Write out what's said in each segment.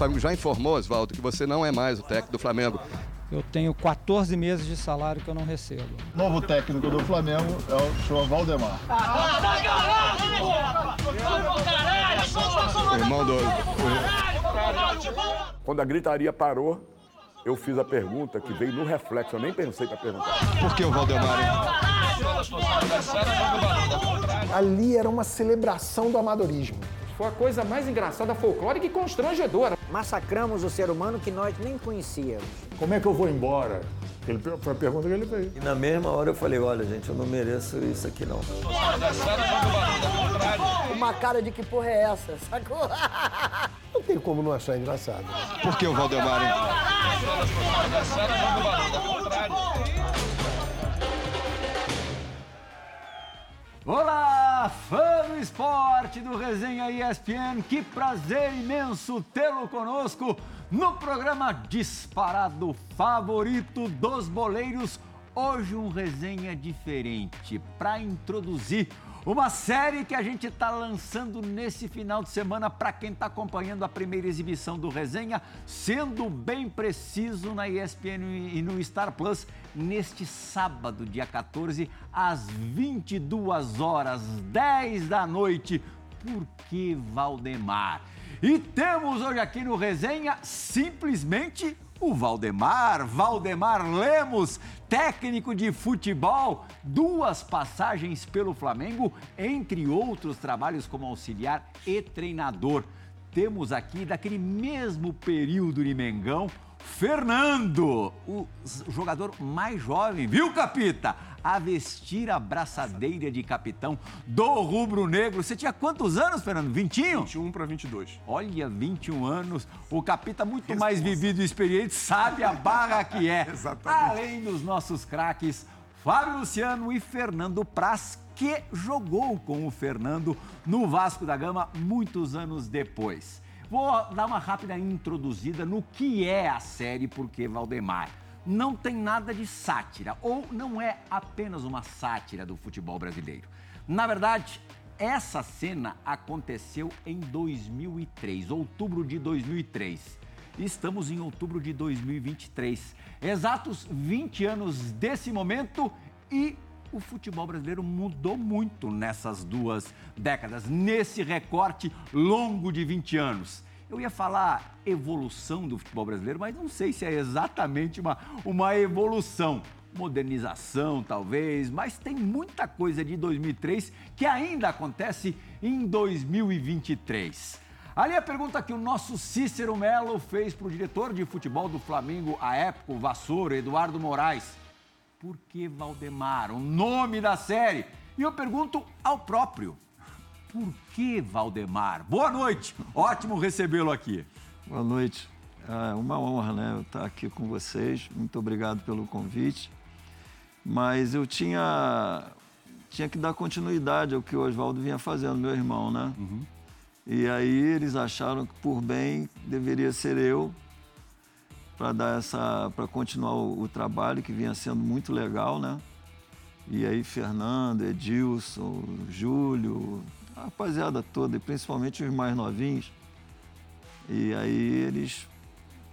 Flamengo já informou, Oswaldo, que você não é mais o técnico do Flamengo. Eu tenho 14 meses de salário que eu não recebo. Novo técnico do Flamengo é o senhor Valdemar. Irmão do. Quando a gritaria parou, eu fiz a pergunta que veio no reflexo. Eu nem pensei para perguntar. Por que o Valdemar? hein? Ali era uma celebração do amadorismo. Foi a coisa mais engraçada, folclórica e constrangedora. Massacramos o ser humano que nós nem conhecíamos. Como é que eu vou embora? Ele, foi a pergunta que ele fez. E na mesma hora eu falei, olha gente, eu não mereço isso aqui não. Uma cara de que porra é essa, sacou? Não tem como não achar engraçado. Por que o Valdemar? hein? Olá, fã do esporte do Resenha ESPN, que prazer imenso tê-lo conosco no programa disparado favorito dos boleiros. Hoje um resenha diferente para introduzir uma série que a gente está lançando nesse final de semana para quem está acompanhando a primeira exibição do Resenha, sendo bem preciso na ESPN e no Star Plus, neste sábado, dia 14, às 22 horas, 10 da noite. Por que Valdemar? E temos hoje aqui no Resenha simplesmente o Valdemar, Valdemar Lemos, técnico de futebol, duas passagens pelo Flamengo, entre outros trabalhos como auxiliar e treinador. Temos aqui, daquele mesmo período de Mengão, Fernando, o jogador mais jovem, viu, Capita? A vestir a braçadeira de capitão do Rubro Negro. Você tinha quantos anos, Fernando? Vintinho? 21 para 22. Olha, 21 anos. O Capita, muito mais vivido e experiente, sabe a barra que é. Exatamente. Além dos nossos craques, Fábio Luciano e Fernando Praz, que jogou com o Fernando no Vasco da Gama muitos anos depois. Vou dar uma rápida introduzida no que é a série Porque Valdemar. Não tem nada de sátira, ou não é apenas uma sátira do futebol brasileiro. Na verdade, essa cena aconteceu em 2003, outubro de 2003. Estamos em outubro de 2023. Exatos 20 anos desse momento e o futebol brasileiro mudou muito nessas duas décadas, nesse recorte longo de 20 anos. Eu ia falar evolução do futebol brasileiro, mas não sei se é exatamente uma, uma evolução. Modernização, talvez, mas tem muita coisa de 2003 que ainda acontece em 2023. Ali a pergunta que o nosso Cícero Melo fez para o diretor de futebol do Flamengo à época, o Vassoura, Eduardo Moraes. Por que Valdemar? O nome da série. E eu pergunto ao próprio. Por que Valdemar? Boa noite. Ótimo recebê-lo aqui. Boa noite. É uma honra, né, estar aqui com vocês. Muito obrigado pelo convite. Mas eu tinha, tinha que dar continuidade ao que o Oswaldo vinha fazendo, meu irmão, né? E aí eles acharam que por bem deveria ser eu para dar essa para continuar o, o trabalho que vinha sendo muito legal, né? E aí Fernando, Edilson, Júlio, a rapaziada toda, e principalmente os mais novinhos. E aí eles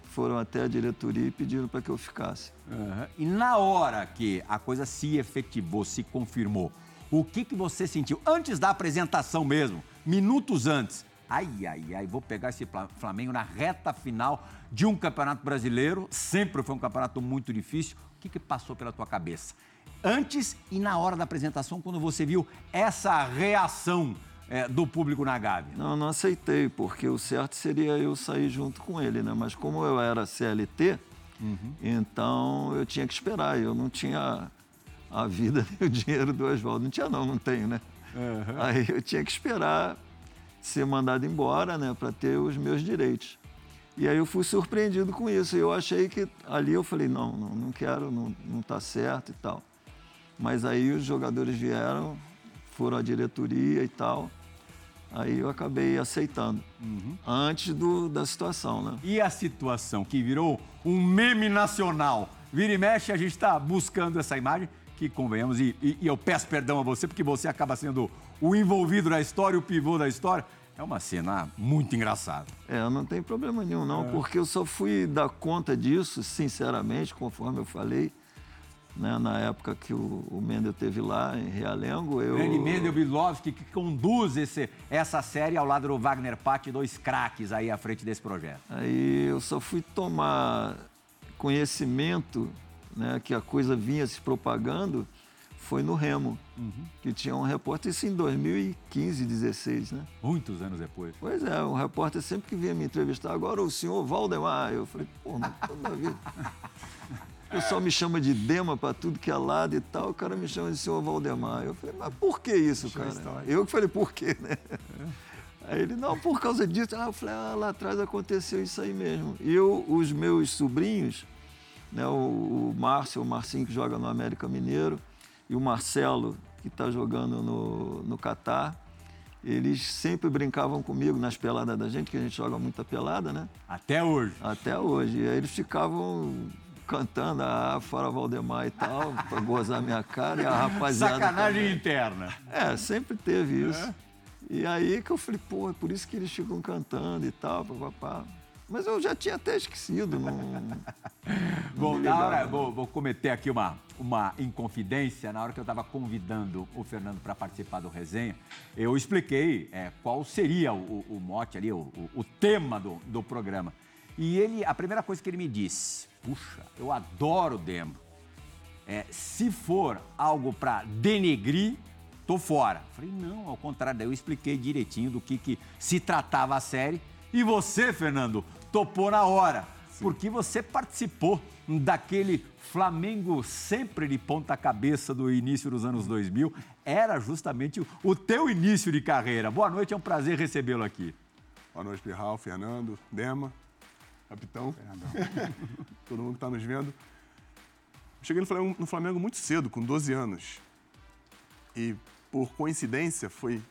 foram até a diretoria e pediram para que eu ficasse. Aham. E na hora que a coisa se efetivou, se confirmou, o que, que você sentiu? Antes da apresentação mesmo, minutos antes. Ai, ai, ai, vou pegar esse Fla- Flamengo na reta final de um campeonato brasileiro. Sempre foi um campeonato muito difícil. O que, que passou pela tua cabeça? Antes e na hora da apresentação, quando você viu essa reação eh, do público na Gávea? Não, não aceitei, porque o certo seria eu sair junto com ele, né? Mas como eu era CLT, então eu tinha que esperar. Eu não tinha a vida nem o dinheiro do Oswaldo. Não tinha não, não tenho, né? Aí eu tinha que esperar ser mandado embora, né? Para ter os meus direitos. E aí eu fui surpreendido com isso. E eu achei que ali eu falei, não, não, não quero, não, não tá certo e tal. Mas aí os jogadores vieram, foram à diretoria e tal. Aí eu acabei aceitando. Antes do, da situação, né? E a situação que virou um meme nacional? Vira e mexe, a gente está buscando essa imagem, que convenhamos, e, e- e eu peço perdão a você, porque você acaba sendo o envolvido na história, o pivô da história. É uma cena muito engraçada. É, não tem problema nenhum, não, porque eu só fui dar conta disso, sinceramente, conforme eu falei, né, na época que o, o Mendel teve lá em Realengo. Eu, Grande Mendel Bilovski, que conduz esse, essa série ao lado do Wagner Patti, dois craques aí à frente desse projeto. Aí eu só fui tomar conhecimento né, que a coisa vinha se propagando, foi no Remo, que tinha um repórter, isso em 2015, 16, né? Muitos anos depois. Pois é, um repórter sempre que vinha me entrevistar, agora o senhor Valdemar. Eu falei, pô, mas toda vida. O pessoal me chama de Dema para tudo que é lado e tal, o cara me chama de senhor Valdemar. Eu falei, mas por que isso, cara? Eu que falei, por quê, né? Aí ele, não, por causa disso. Ah, eu falei, ah, lá atrás aconteceu isso aí mesmo. E eu, os meus sobrinhos, né, o, o Márcio, o Marcinho que joga no América Mineiro, e o Marcelo, que está jogando no, no Catar, eles sempre brincavam comigo nas peladas da gente, que a gente joga muita pelada, né? Até hoje. Até hoje. E aí eles ficavam cantando a Fora Valdemar e tal, pra gozar minha cara, e a rapaziada. Sacanagem também. interna. É, sempre teve isso. E aí que eu falei, pô, é por isso que eles ficam cantando e tal, papapá. Mas eu já tinha até esquecido. Não... Bom, na hora, vou, vou cometer aqui uma, uma inconfidência. Na hora que eu estava convidando o Fernando para participar do resenha, eu expliquei é, qual seria o, o mote ali, o, o, o tema do, do programa. E ele, a primeira coisa que ele me disse, puxa, eu adoro o Demo. É, se for algo para denegrir, tô fora. Falei, não, ao contrário, daí eu expliquei direitinho do que, que se tratava a série. E você, Fernando, topou na hora, porque você participou daquele Flamengo sempre de ponta cabeça do início dos anos 2000. Era justamente o, o teu início de carreira. Boa noite, é um prazer recebê-lo aqui. Boa noite, Pirral, Fernando, Dema, capitão, todo mundo que está nos vendo. Cheguei no Flamengo, no Flamengo muito cedo, com 12 anos. E, por coincidência, foi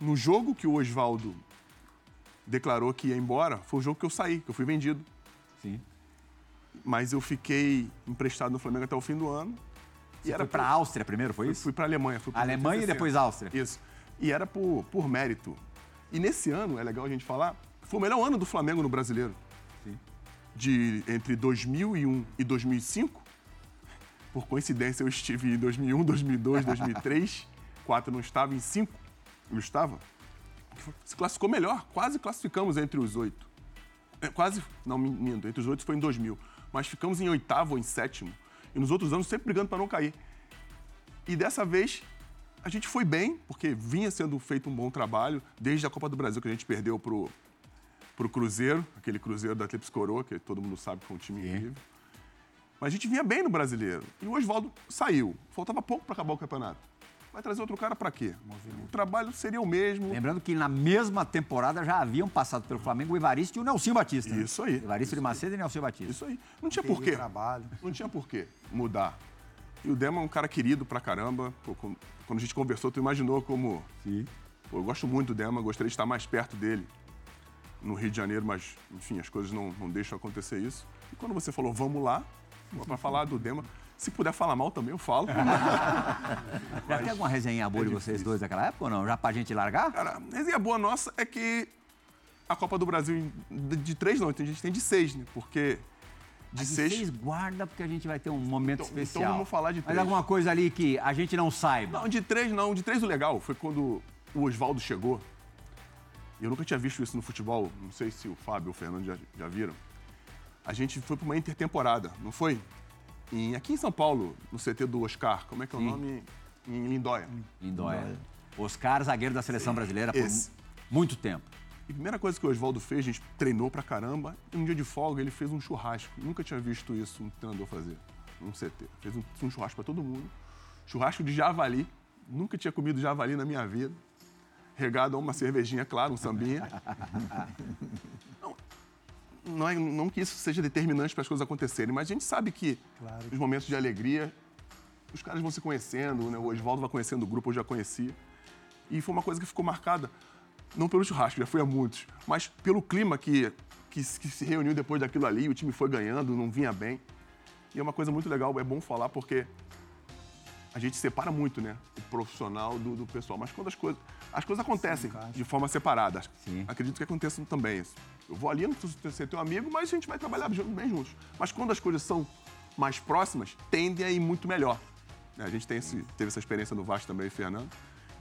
no jogo que o Oswaldo declarou que ia embora, foi o jogo que eu saí, que eu fui vendido. Sim. Mas eu fiquei emprestado no Flamengo até o fim do ano. Você foi para a Áustria primeiro, foi isso? fui para a Alemanha. Fui Alemanha e 1960. depois Áustria. Isso. E era por, por mérito. E nesse ano, é legal a gente falar, foi o melhor ano do Flamengo no Brasileiro. De entre 2001 e 2005. Por coincidência, eu estive em 2001, 2002, 2003. Quatro não estava, em cinco eu estava. Se classificou melhor, quase classificamos entre os oito. É, quase, não, minto, entre os oito foi em 2000. Mas ficamos em oitavo ou em sétimo. E nos outros anos sempre brigando para não cair. E dessa vez a gente foi bem, porque vinha sendo feito um bom trabalho, desde a Copa do Brasil que a gente perdeu pro, pro Cruzeiro, aquele Cruzeiro da Tríplice Coroa, que todo mundo sabe que foi um time incrível. Mas a gente vinha bem no brasileiro. E o Oswaldo saiu. Faltava pouco para acabar o campeonato. Vai trazer outro cara para quê? O trabalho seria o mesmo. Lembrando que na mesma temporada já haviam passado pelo Flamengo o Evaristo e o Nelson Batista. né? Isso aí. Evaristo de Macedo e Nelson Batista. Isso aí. Não tinha porquê. Não tinha porquê mudar. E o Dema é um cara querido pra caramba. Pô, quando a gente conversou, tu imaginou como. Sim. Pô, eu gosto muito do Dema, gostaria de estar mais perto dele no Rio de Janeiro, mas, enfim, as coisas não, não deixam acontecer isso. E quando você falou, vamos lá, para falar do Dema, se puder falar mal também, eu falo. Já tem alguma resenha boa de vocês dois daquela época ou não? Já pra gente largar? Cara, a resenha boa nossa é que a Copa do Brasil de, três não, a gente tem de seis, né? Porque de Mas seis. vocês guarda porque a gente vai ter um momento Então- então especial. vamos falar de Mas três. alguma coisa ali que a gente não saiba. Não, de três não. De três o legal foi quando o Oswaldo chegou. Eu nunca tinha visto isso no futebol. Não sei se o Fábio ou o Fernando já, já viram. A gente foi para uma intertemporada, não foi? Em- aqui em São Paulo, no CT do Oscar. Como é que é o Sim. nome? Em Lindóia. Lindóia. Oscar, zagueiro da seleção brasileira por Esse. muito tempo. E a primeira coisa que o Oswaldo fez, a gente treinou pra caramba. E um dia de folga ele fez um churrasco. Nunca tinha visto isso um treinador fazer, um CT. Fez um, um churrasco pra todo mundo. Churrasco de javali. Nunca tinha comido javali na minha vida. Regado a uma cervejinha, claro, um sambinha. Não, não, é, não que isso seja determinante para as coisas acontecerem, mas a gente sabe que os momentos de alegria, os caras vão se conhecendo, né? o Oswaldo vai conhecendo o grupo, eu já conhecia. E foi uma coisa que ficou marcada, não pelo churrasco, já foi a muitos, mas pelo clima que, que, se- que se reuniu depois daquilo ali, o time foi ganhando, não vinha bem. E é uma coisa muito legal, é bom falar, porque a gente separa muito, né? O profissional do, do pessoal. Mas quando as coisas. As coisas acontecem de forma separada. Sim. Acredito que aconteça também isso. Eu vou ali, não preciso ser teu amigo, mas a gente vai trabalhar bem juntos. Mas quando as coisas são mais próximas, tendem a ir muito melhor. né? A gente tem esse- teve essa experiência no Vasco também, Fernando.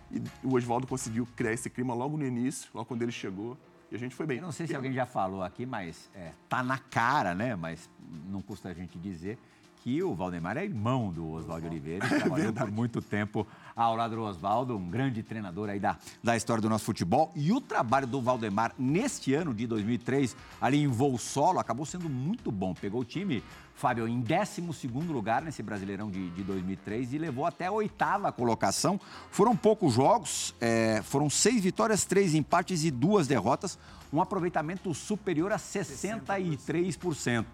E o Oswaldo conseguiu criar esse clima logo no início, logo quando ele chegou. E a gente foi bem. Eu não sei se alguém já falou aqui, mas é, tá na cara, né? Mas não custa a gente dizer que o Valdemar é irmão do Oswaldo Oliveira e trabalhou por muito tempo ao lado do Oswaldo, um grande treinador aí da, da história do nosso futebol. E o trabalho do Valdemar neste ano de 2003, ali em voo solo, acabou sendo muito bom. Pegou o time, Fábio, em 12º lugar nesse Brasileirão de, de 2003 e levou até a oitava colocação. Foram poucos jogos, é, foram seis vitórias, três empates e duas derrotas, um aproveitamento superior a 63%.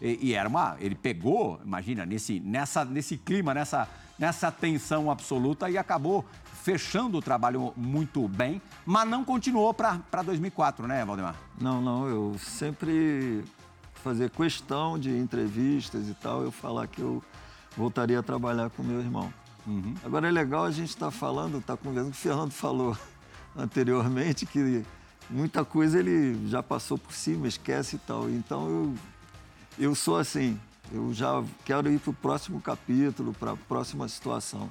E, e era uma. Ele pegou, imagina, nesse, nessa, nesse clima, nessa, nessa tensão absoluta e acabou fechando o trabalho muito bem, mas não continuou para 2004, né, Valdemar? Não, não, eu sempre fazer questão de entrevistas e tal, eu falar que eu voltaria a trabalhar com meu irmão. Agora é legal a gente estar falando, estar conversando, o Fernando falou anteriormente que muita coisa ele já passou por cima, esquece e tal. Então eu, eu sou assim, eu já quero ir para o próximo capítulo, para a próxima situação.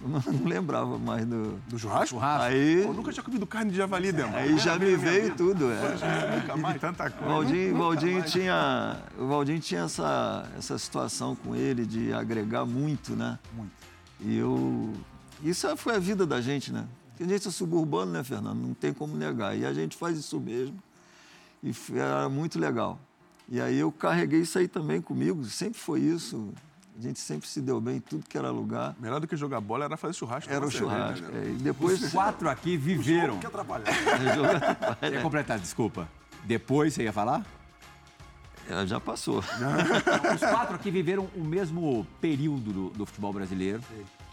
Eu não, lembrava mais do. Do churrasco? Aí, eu nunca tinha comido carne de javali, Demo. aí já me veio tudo. É. Nunca mais. Tanta O coisa. Valdinho, o Valdinho tinha, o Valdinho tinha essa, essa situação com ele de agregar muito, né? Muito. E eu. Isso foi a vida da gente, né? Porque a gente é suburbano, né, Fernando? Não tem como negar. E a gente faz isso mesmo. E era muito legal. E aí eu carreguei isso aí também comigo. Sempre foi isso. A gente sempre se deu bem em tudo que era lugar. Melhor do que jogar bola era fazer churrasco. Era o cerveja, churrasco. né? É, E depois. Os quatro aqui viveram. Que atrapalha. Ia completar, desculpa. Depois você ia falar? É, já passou. Os quatro aqui viveram o mesmo período do, do futebol brasileiro,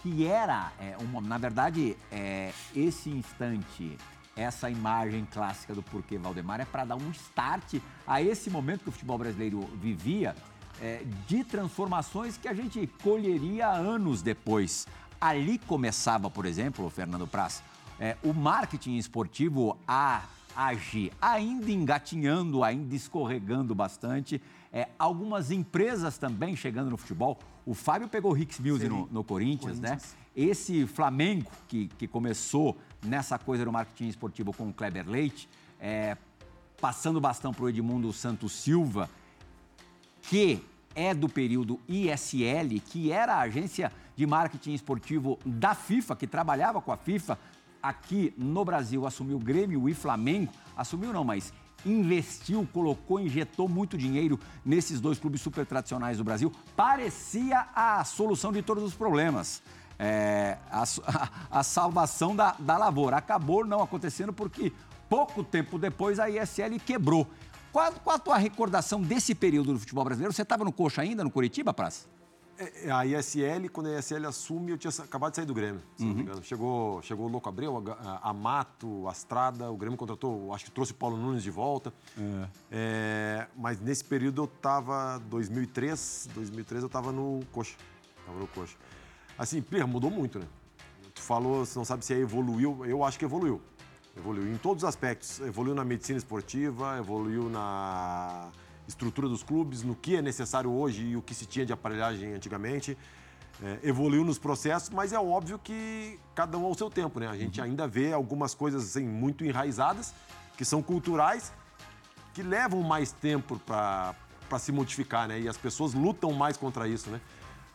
que era, é, uma- na verdade, é, esse instante, essa imagem clássica do porquê Valdemar é para dar um start a esse momento que o futebol brasileiro vivia, é, de transformações que a gente colheria anos depois. Ali começava, por exemplo, Fernando Praz, é, o marketing esportivo a agir, ainda engatinhando, ainda escorregando bastante. É, algumas empresas também chegando no futebol. O Fábio pegou o Hicks Mills no, no Corinthians, né? Esse Flamengo que, que começou nessa coisa do marketing esportivo com o Kleber Leite, é, passando bastão para o Edmundo Santos Silva, que é do período ISL, que era a agência de marketing esportivo da FIFA, que trabalhava com a FIFA. Aqui no Brasil assumiu Grêmio e Flamengo. Assumiu não, mas investiu, colocou, injetou muito dinheiro nesses dois clubes super tradicionais do Brasil. Parecia a solução de todos os problemas. É, a, a- a salvação da, da lavoura. Acabou não acontecendo porque pouco tempo depois a ISL quebrou. Qual, qual a tua recordação desse período do futebol brasileiro? Você estava no Coxa ainda, no Curitiba, Praz? É, A ISL, quando a ISL assume, eu tinha acabado de sair do Grêmio, se não me engano. Chegou, chegou o Louco Abreu, a Ga- a Amato, Astrada, o Grêmio contratou, acho que trouxe o Paulo Nunes de volta. É, mas nesse período eu estava, 2003, 2003 eu estava no Coxa. Tava no Coxa. Assim, Pierre, mudou muito, né? Tu falou, você não sabe se é evoluiu, eu acho que evoluiu. Evoluiu em todos os aspectos. Evoluiu na medicina esportiva, evoluiu na estrutura dos clubes, no que é necessário hoje e o que se tinha de aparelhagem antigamente. É, evoluiu nos processos, mas é óbvio que cada um ao seu tempo, né? A gente ainda vê algumas coisas assim, muito enraizadas, que são culturais, que levam mais tempo para se modificar, né? E as pessoas lutam mais contra isso, né?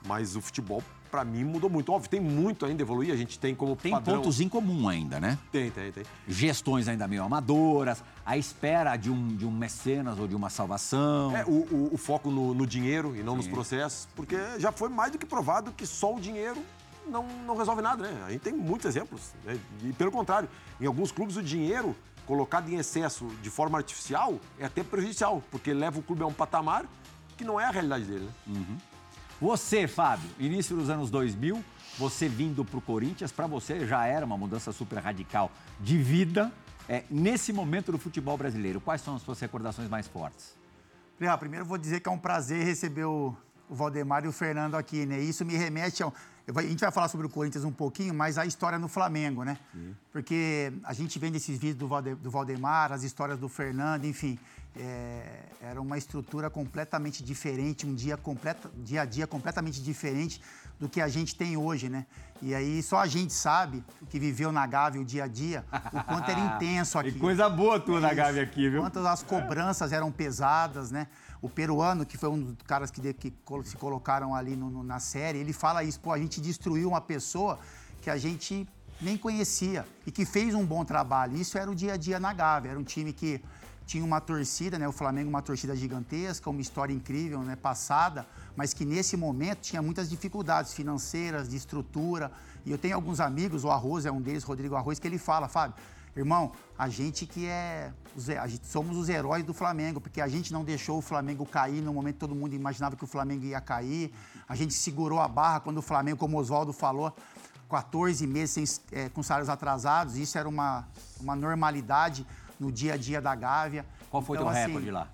Mas o futebol, para mim, mudou muito. Óbvio, tem muito ainda evoluir. A gente tem como Tem padrão... pontos em comum ainda, né? Tem, tem, tem. Gestões ainda meio amadoras, a espera de um, de um mecenas ou de uma salvação. É, o, o- o foco no, no dinheiro e não nos processos, porque já foi mais do que provado que só o dinheiro não, não resolve nada, né? A gente tem muitos exemplos. né? E pelo contrário, em alguns clubes o dinheiro colocado em excesso de forma artificial é até prejudicial, porque leva o clube a um patamar que não é a realidade dele, né? Você, Fábio, início dos anos 2000, você vindo para o Corinthians, para você já era uma mudança super radical de vida. É, nesse momento do futebol brasileiro, quais são as suas recordações mais fortes? Ah, primeiro vou dizer que é um prazer receber o, o Valdemar e o Fernando aqui, né? Isso me remete a. a gente vai falar sobre o Corinthians um pouquinho, mas a história no Flamengo, né? Porque a gente vê nesses vídeos do, Valde- do Valdemar, as histórias do Fernando, enfim, é, era uma estrutura completamente diferente, um dia, completa, dia a dia completamente diferente do que a gente tem hoje, né? E aí só a gente sabe, que viveu na Gávea o dia a dia, o quanto era intenso aqui. E coisa boa tua na. Gávea aqui, viu? Quantas as cobranças eram pesadas, né? O peruano, que foi um dos caras que, de- que se colocaram ali no- no- na série, ele fala isso, pô, a gente destruiu uma pessoa que a gente nem conhecia e que fez um bom trabalho. Isso era o dia a dia na Gávea, era um time que tinha uma torcida, né? O Flamengo uma torcida gigantesca, uma história incrível, né? Passada, mas que nesse momento tinha muitas dificuldades financeiras, de estrutura. E eu tenho alguns amigos, o Arroz é um deles, Rodrigo Arroz, que ele fala, Fábio, irmão, a gente que é, a gente, somos os heróis do Flamengo, porque a gente não deixou o Flamengo cair no momento que todo mundo imaginava que o Flamengo ia cair. A gente segurou a barra quando o Flamengo, como o Oswaldo falou, 14 meses sem, eh, com salários atrasados. Isso era uma, uma normalidade no dia a dia da Gávea. Qual foi Então, teu assim, recorde lá?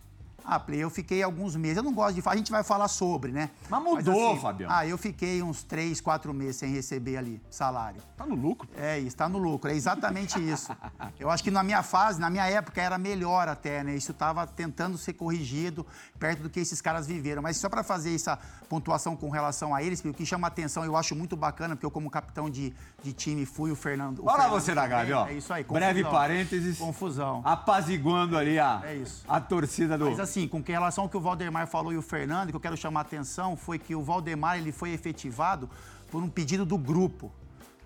Ah, Play, eu fiquei alguns meses. Eu não gosto de falar, a gente vai falar sobre, né? Mas mudou, Fabiano. Ah, eu fiquei uns três, quatro meses sem receber ali salário. Tá no lucro. É isso, tá no lucro. É exatamente isso. Eu acho que na minha fase, na minha época, era melhor até, né? Isso estava tentando ser corrigido perto do que esses caras viveram. Mas só para fazer essa pontuação com relação a eles, o que chama atenção, eu acho muito bacana, porque eu, como capitão de, de time, fui o Fernando. Olha você também. Gávea, ó. É isso aí. Breve confusão. parênteses. Confusão. Apaziguando ali a, É a torcida do. Mas assim, com que relação ao que o Valdemar falou e o Fernando, que eu quero chamar a atenção foi que o Valdemar ele foi efetivado por um pedido do grupo.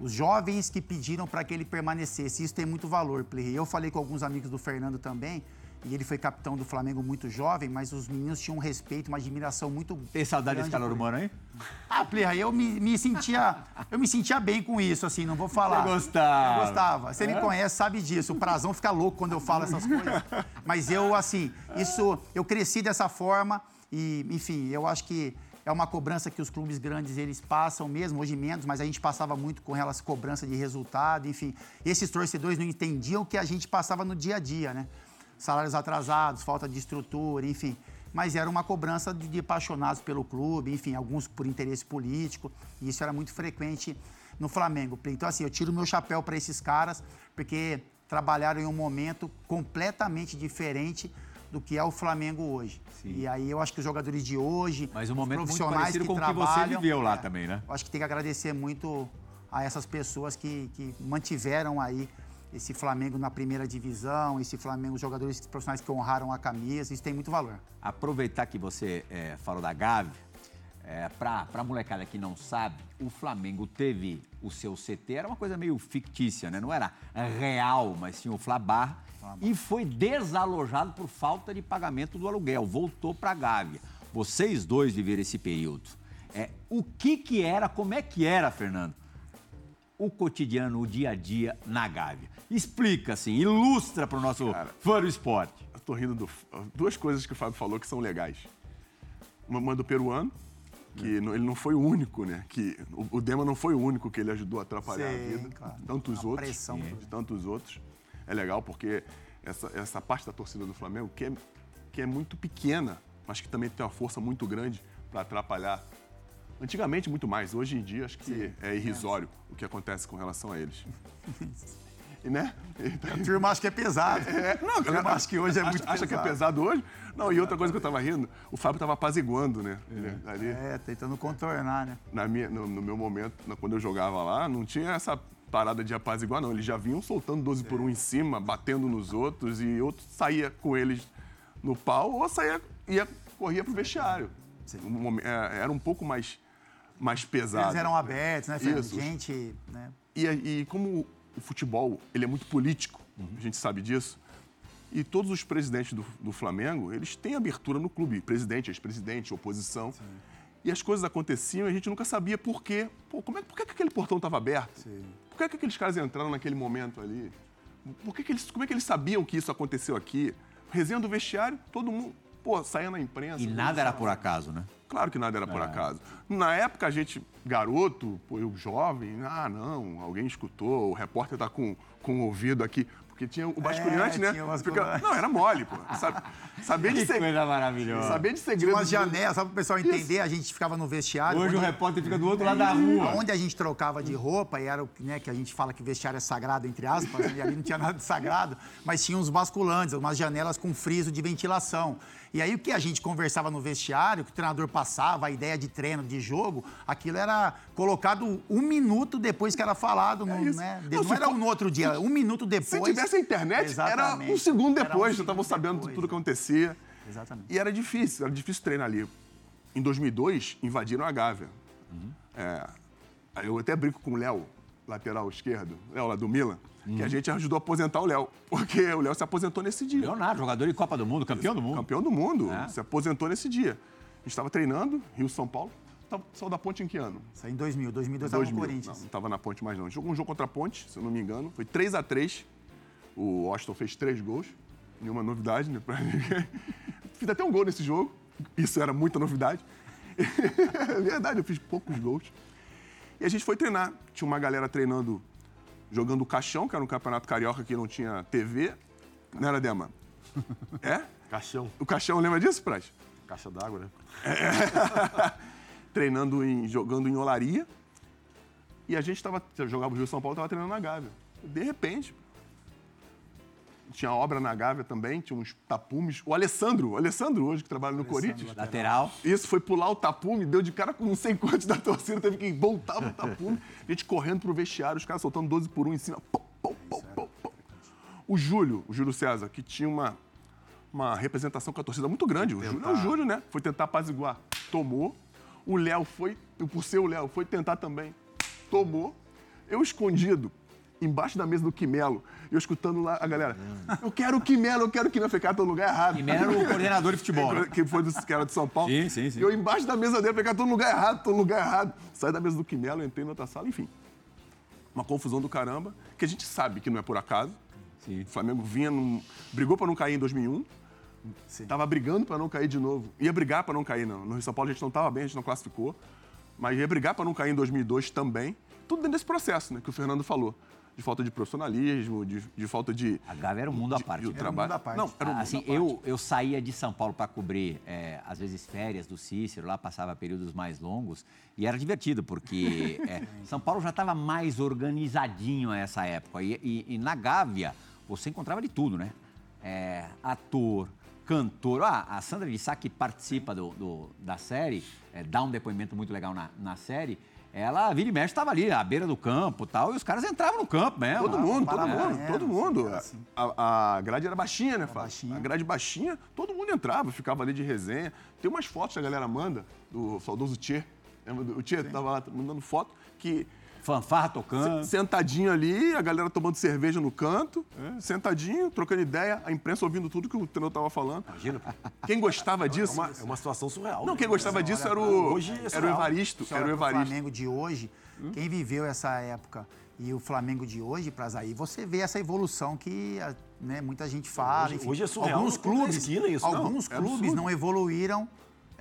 Os jovens que pediram para que ele permanecesse. Isso tem muito valor, Play. Eu falei com alguns amigos do Fernando também, e ele foi capitão do Flamengo muito jovem, mas os meninos tinham um respeito, uma admiração muito Tem saudade desse calor humano aí? ah, Plirra, eu me, me sentia. Eu me sentia bem com isso, assim, não vou falar. Você gostava. Eu gostava. Você me É? conhece, sabe disso. O Prazão fica louco quando eu falo essas coisas. Mas eu, assim, isso. Eu cresci dessa forma e, enfim, eu acho que é uma cobrança que os clubes grandes eles passam mesmo, hoje menos, mas a gente passava muito com relação à cobrança de resultado, enfim. Esses torcedores não entendiam o que a gente passava no dia a dia, né? Salários atrasados, falta de estrutura, enfim mas era uma cobrança de, de apaixonados pelo clube, enfim, alguns por interesse político, e isso era muito frequente no Flamengo. Então, assim, eu tiro meu chapéu para esses caras, porque trabalharam em um momento completamente diferente do que é o Flamengo hoje. E aí eu acho que os jogadores de hoje, Mas um momento muito profissionais parecido que com o que você trabalham, viveu lá é, também, né? eu acho que tem que agradecer muito a essas pessoas que, que mantiveram aí esse Flamengo na primeira divisão, esse Flamengo, os jogadores profissionais que honraram a camisa, isso tem muito valor. Aproveitar que você é, falou da Gávea, é, para a molecada que não sabe, o Flamengo teve o seu CT, era uma coisa meio fictícia, né? Não era real, mas tinha o Flabar, e foi desalojado por falta de pagamento do aluguel, voltou para a Gávea. Vocês dois viveram esse período. É, o que que era, como é que era, Fernando, o cotidiano, o dia a dia na Gávea? Explica, assim, ilustra para o nosso fã do esporte. Eu tô rindo do. Duas coisas que o Fábio falou que são legais. Uma, uma do peruano, que não- ele não foi o único, né? Que o, o Dema não foi o único que ele ajudou a atrapalhar Sim, a vida. claro. Tantos A outros. pressão de tantos outros. É legal porque essa, essa parte da torcida do Flamengo, que é, que é muito pequena, mas que também tem uma força muito grande para atrapalhar. Antigamente, muito mais. Hoje em dia, acho que é irrisório o que acontece com relação a eles. E, né? A turma acha que é pesado. É, não, a turma acha que hoje é acha, muito acha que é pesado hoje? Não, e outra coisa que eu tava rindo, o Fábio tava apaziguando, né? Ele- ali, É, tentando contornar, né? na minha, no, no meu momento, quando eu jogava lá, não tinha essa parada de apaziguar, não. Eles já vinham soltando 12 por 1 em cima, batendo nos outros, e outro saía com eles no pau ou saía, ia, corria pro vestiário. Um é, Era um pouco mais, mais pesado. Eles eram abertos, né, Fernando? Isso. Gente, né? E, e como o futebol ele é muito político, a gente sabe disso, e todos os presidentes do, do Flamengo, eles têm abertura no clube, presidente, ex-presidente, oposição. E as coisas aconteciam e a gente nunca sabia por quê. Pô, como é, por que, que aquele portão estava aberto? Por que, que aqueles caras entraram naquele momento ali? Por que, que eles, como é que eles sabiam que isso aconteceu aqui? Resenha do vestiário, todo mundo, pô, saía na imprensa. E nada era por acaso, né? Claro que nada era por É. acaso. Na época, a gente, garoto, pô, eu jovem, ah, não, alguém escutou, o repórter tá com, com o ouvido aqui. Porque tinha o basculhante, né? tinha o Fica-. Não, era mole, pô. Sabe, saber de Que seg- coisa maravilhosa. Saber de Tinha segredo. umas janelas, só para o pessoal entender, a gente ficava no vestiário. Hoje o onde- repórter fica do outro lado da rua. Onde a gente trocava de roupa, e era o né, que a gente fala que vestiário é sagrado, entre aspas, e ali não tinha nada de sagrado, mas tinha uns basculantes, umas janelas com friso de ventilação. E aí o que a gente conversava no vestiário, que o treinador passava, a ideia de treino, de jogo, aquilo era colocado um minuto depois que era falado, no, né? de- Não, não, se era for- no outro dia, um minuto Se depois. tivesse a internet, Exatamente. era um segundo Era um depois, já estavam sabendo depois, tudo que é. acontecia. Exatamente. E era difícil, era difícil treinar ali. Em 2002, invadiram a Gávea. Uhum. É, eu até brinco com o Léo, lateral esquerdo, Léo lá do Milan, Uhum. que a gente ajudou a aposentar o Léo, porque o Léo se aposentou nesse dia. Leonardo, jogador de Copa do Mundo, campeão do mundo. Campeão do mundo, É. se aposentou nesse dia. A gente estava treinando, Rio-São Paulo. Tava- Saiu da ponte em que ano? Aí em 2000, 2002 estava no 2000. Corinthians. Não, não estava na ponte mais não. Jogou um jogo contra a ponte, se eu não me engano. Foi 3 a 3 O Austin fez três gols. Nenhuma novidade, né? Pra ninguém. Fiz até um gol nesse jogo. Isso era muita novidade. É verdade, eu fiz poucos gols. E a gente foi treinar. Tinha uma galera treinando, jogando o caixão, que era um campeonato carioca que não tinha TV. Não era, Dema? É? Caixão. O caixão, lembra disso, Praz? Caixa d'água, né? treinando em, jogando em olaria. E a gente estava, jogava o Rio São Paulo, estava treinando na Gávea. De repente, tinha obra na Gávea também, tinha uns tapumes. O Alessandro, o Alessandro hoje que trabalha no Corinthians. Lateral. Isso, foi pular o tapume, deu de cara com não sei quantos da torcida, teve que voltar o tapume. A gente correndo pro vestiário, os caras soltando 12 por 1 em cima. Pum, pum, pum. O Júlio, o Júlio César, que tinha uma, uma representação com a torcida muito grande. O Júlio é o Júlio, né? Foi tentar apaziguar. Tomou. O Léo foi, por ser o Léo, foi tentar também. Tomou. Eu escondido, embaixo da mesa do Quimelo, eu escutando lá a galera. Eu quero o Quimelo, eu quero o Quimelo. Eu falei, cara, tô no lugar errado. Quimelo era o coordenador de futebol, né? Que foi do, que era de São Paulo. Sim, sim, sim. E eu embaixo da mesa dele, falei, cara, tô no lugar errado, tô no lugar errado. Saí da mesa do Quimelo, entrei na outra sala, enfim. Uma confusão do caramba, que a gente sabe que não é por acaso. Sim. O Flamengo vinha, num- brigou para não cair em 2001. Tava brigando para não cair de novo. Ia brigar para não cair, não. No Rio São Paulo a gente não tava bem, a gente não classificou. Mas ia brigar para não cair em 2002 também. Tudo dentro desse processo, né? Que o Fernando falou. De falta de profissionalismo, de, de falta de... A Gávea era um mundo à de- parte. de Era um trabalho. mundo à parte. Não, era um mundo assim, à parte. eu, eu saía de São Paulo para cobrir, é, às vezes, férias do Cícero, lá passava períodos mais longos, e era divertido, porque é, São Paulo já estava mais organizadinho a essa época. E, e- e na Gávea, você encontrava de tudo, né? É, ator, cantor. Ah, a Sandra de Sá, que participa do, do- da série, é, dá um depoimento muito legal na, na série. Ela, vira e mexe, estava ali, à beira do campo e tal, e os caras entravam no campo mesmo. Todo mundo, todo mundo, é, todo mundo. era assim. A, a grade era baixinha, né, Fábio? A grade baixinha, todo mundo entrava, ficava ali de resenha. Tem umas fotos que a galera manda, do saudoso Tchê. Lembra do- O Tchê tava lá mandando foto, que Fanfarra tocando. se- sentadinho ali, a galera tomando cerveja no canto, sentadinho, trocando ideia, a imprensa ouvindo tudo que o treinador tava falando. Imagina. Quem gostava É disso... uma, é uma situação surreal. Não, quem gostava disso era o, Hoje é era o. Evaristo. Era o Evaristo. Flamengo de hoje, quem viveu essa época e o Flamengo de hoje, Prazaí, você vê essa evolução que a- né, muita gente fala. Hoje- enfim. hoje é surreal, Alguns clubes, esquina isso, não, alguns é clubes não evoluíram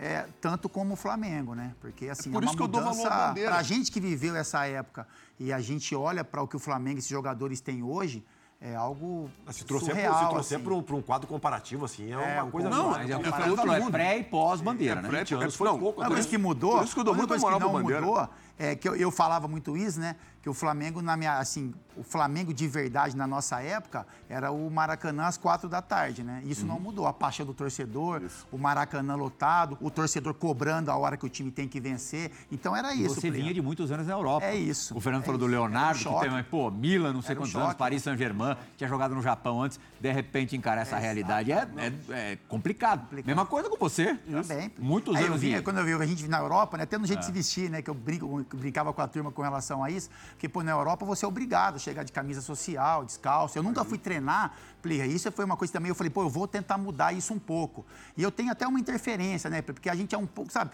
é, tanto como o Flamengo, né? Porque assim, É por é isso uma que eu dou valor à bandeira. pra gente que viveu essa época e a gente olha para o que o Flamengo e esses jogadores têm hoje, é algo Se trouxer, surreal, pro, se trouxer assim. para um, pra um quadro comparativo, assim, é, É, uma coisa... Não, Mas é que É é pré e pós-bandeira, É né? pré- 20 anos é- foi não, pouco. Uma né? coisa que mudou, Por isso que eu dou muita que moral pra não bandeira. mudou, é que eu, eu falava muito isso, né? Que o Flamengo, na minha, assim, o Flamengo de verdade na nossa época era o Maracanã às quatro da tarde, né? Isso Uhum. não mudou. A paixão do torcedor, o Maracanã lotado, o torcedor cobrando a hora que o time tem que vencer. Então era isso. você vinha de muitos anos na Europa. É isso, O Fernando é falou do isso. Leonardo, Era um que tem, pô, Milan, não sei um quantos anos. Paris Saint-Germain, tinha jogado no Japão antes, de repente encarar essa realidade é, é- é complicado. Mesma coisa com você. Também. Muitos Aí eu anos vinha, em- quando eu vi a gente na Europa, né, até no jeito de se vestir, né, que eu brinco, eu brincava com a turma com relação a isso, porque pô, na Europa você é obrigado a chegar de camisa social, descalço. Eu nunca fui treinar, Plia, isso foi uma coisa também, eu falei, pô, eu vou tentar mudar isso um pouco. E eu tenho até uma interferência, né, porque a gente é um pouco, sabe,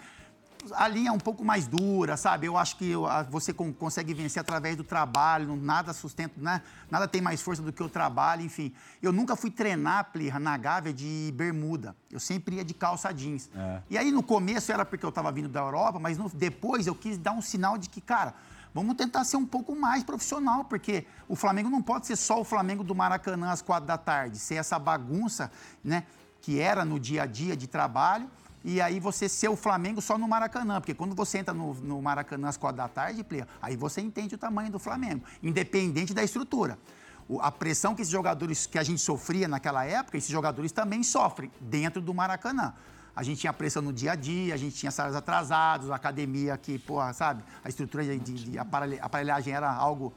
a linha é um pouco mais dura, sabe? Eu acho que você con- consegue vencer através do trabalho, nada sustenta, né? nada tem mais força do que o trabalho, enfim. Eu nunca fui treinar, Plirra, na Gávea de bermuda. Eu sempre ia de calça jeans. E aí no começo era porque eu estava vindo da Europa, mas no- depois eu quis dar um sinal de que, cara, Vamos tentar ser um pouco mais profissional, porque o Flamengo não pode ser só o Flamengo do Maracanã às quatro da tarde, ser essa bagunça, né, que era no dia a dia de trabalho, e aí você ser o Flamengo só no Maracanã, porque quando você entra no, no Maracanã às quatro da tarde, player, aí você entende o tamanho do Flamengo, independente da estrutura. O- a pressão que esses jogadores, que a gente sofria naquela época, esses jogadores também sofrem dentro do Maracanã. A gente tinha pressão no dia a dia, a gente tinha salários atrasados, a academia que, porra, sabe? A estrutura de, de- de aparelha- aparelhagem era algo.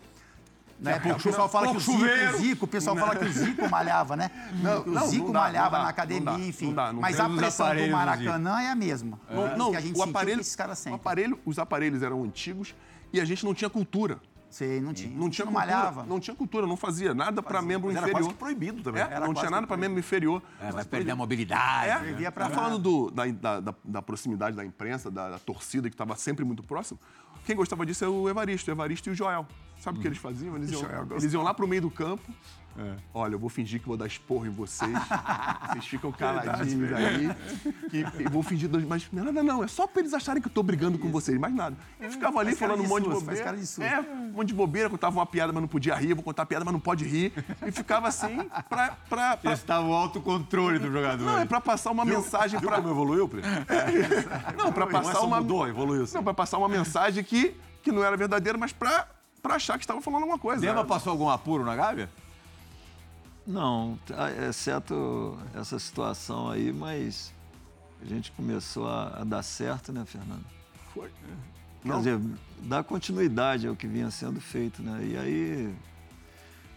Né? pouco o pessoal fala que o Zico, Zico, o pessoal fala que o Zico malhava, né? Não, Que o não, Zico não dá, malhava dá, na academia, dá, enfim. Mas a pressão do Maracanã é a mesma. Não, É, não, que a gente o aparelho, esses caras aparelho, os aparelhos eram antigos e a gente não tinha cultura. Sei, não tinha. Não tinha Não cultura, malhava. Não tinha cultura, não fazia nada para membro era inferior. quase que proibido também. É, Era não quase tinha nada para membro inferior. É, vai perder a mobilidade. É, Perdia pra falando do- da, da- da- da proximidade da imprensa, da, da torcida que estava sempre muito próximo. Quem gostava disso é o Evaristo, o Evaristo e o Joel. Sabe o que eles faziam? Eles iam, eles iam lá pro meio do campo. Olha, eu vou fingir que vou dar esporro em vocês. Vocês ficam caladinhos aí. Que, e vou fingir. Mas não, não, não. É só pra eles acharem que eu tô brigando com vocês, mais nada. E ficava ali falando um monte de bobeira. cara de. É, um monte de bobeira, contava uma piada, mas não podia rir. Vou contar piada, mas não pode rir. E ficava assim pra. pra, pra... Testava o autocontrole do jogador. Não, é pra passar uma mensagem Viu pra. como evoluiu? Não, pra Não é passar só uma. mudou, evoluiu, sim. Não, pra passar uma mensagem que, que não era verdadeira, mas pra, pra achar que estava falando alguma coisa. Dema passou algum apuro na Gávea? Não, exceto essa situação aí, mas a gente começou a, a dar certo, né, Fernando? Foi. Quer Não. dizer, dar continuidade ao que vinha sendo feito, né? E aí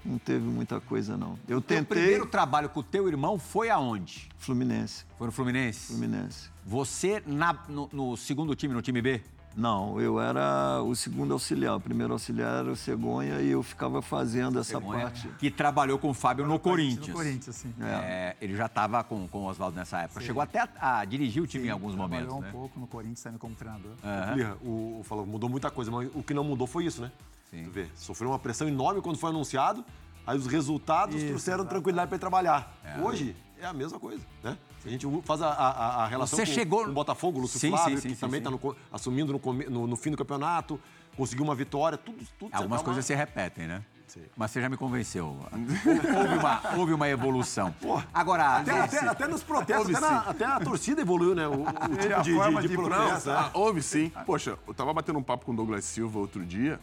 não teve muita coisa, não. Eu O teu tentei. primeiro trabalho com o teu irmão foi aonde? Fluminense. Foi no Fluminense? Fluminense. Você na- no, no segundo time, no time B? Não, eu era o segundo auxiliar. O primeiro auxiliar era o Cegonha e eu ficava fazendo essa Cegonha, parte. Que trabalhou com o Fábio no Corinthians. No Corinthians, sim. É, ele já estava com, com o Oswaldo nessa época. Chegou até a, a dirigir o time em alguns momentos, Trabalhou um né? pouco no Corinthians também como treinador. Plirra, o, o falou, mudou muita coisa, mas o que não mudou foi isso, né? Sim. Tu vê, sofreu uma pressão enorme quando foi anunciado, aí os resultados Isso, trouxeram exato. tranquilidade para ele trabalhar. Hoje é a mesma coisa, né? A gente faz a, a, a relação Você com, chegou- com o Botafogo, o Lúcio Sim, Flávio, sim, sim, que sim, também está assumindo no, no- no fim do campeonato, conseguiu uma vitória, tudo... tudo Algumas tá uma- coisas se repetem, né? Sim. Mas você já me convenceu. Houve uma, houve uma evolução. Agora, Até, até, esse- até nos protestos, até, na- até a torcida evoluiu, né? O, o tipo de, forma de, de Não, protesto. ah, né? houve sim. Poxa, eu tava batendo um papo com o Douglas Silva outro dia.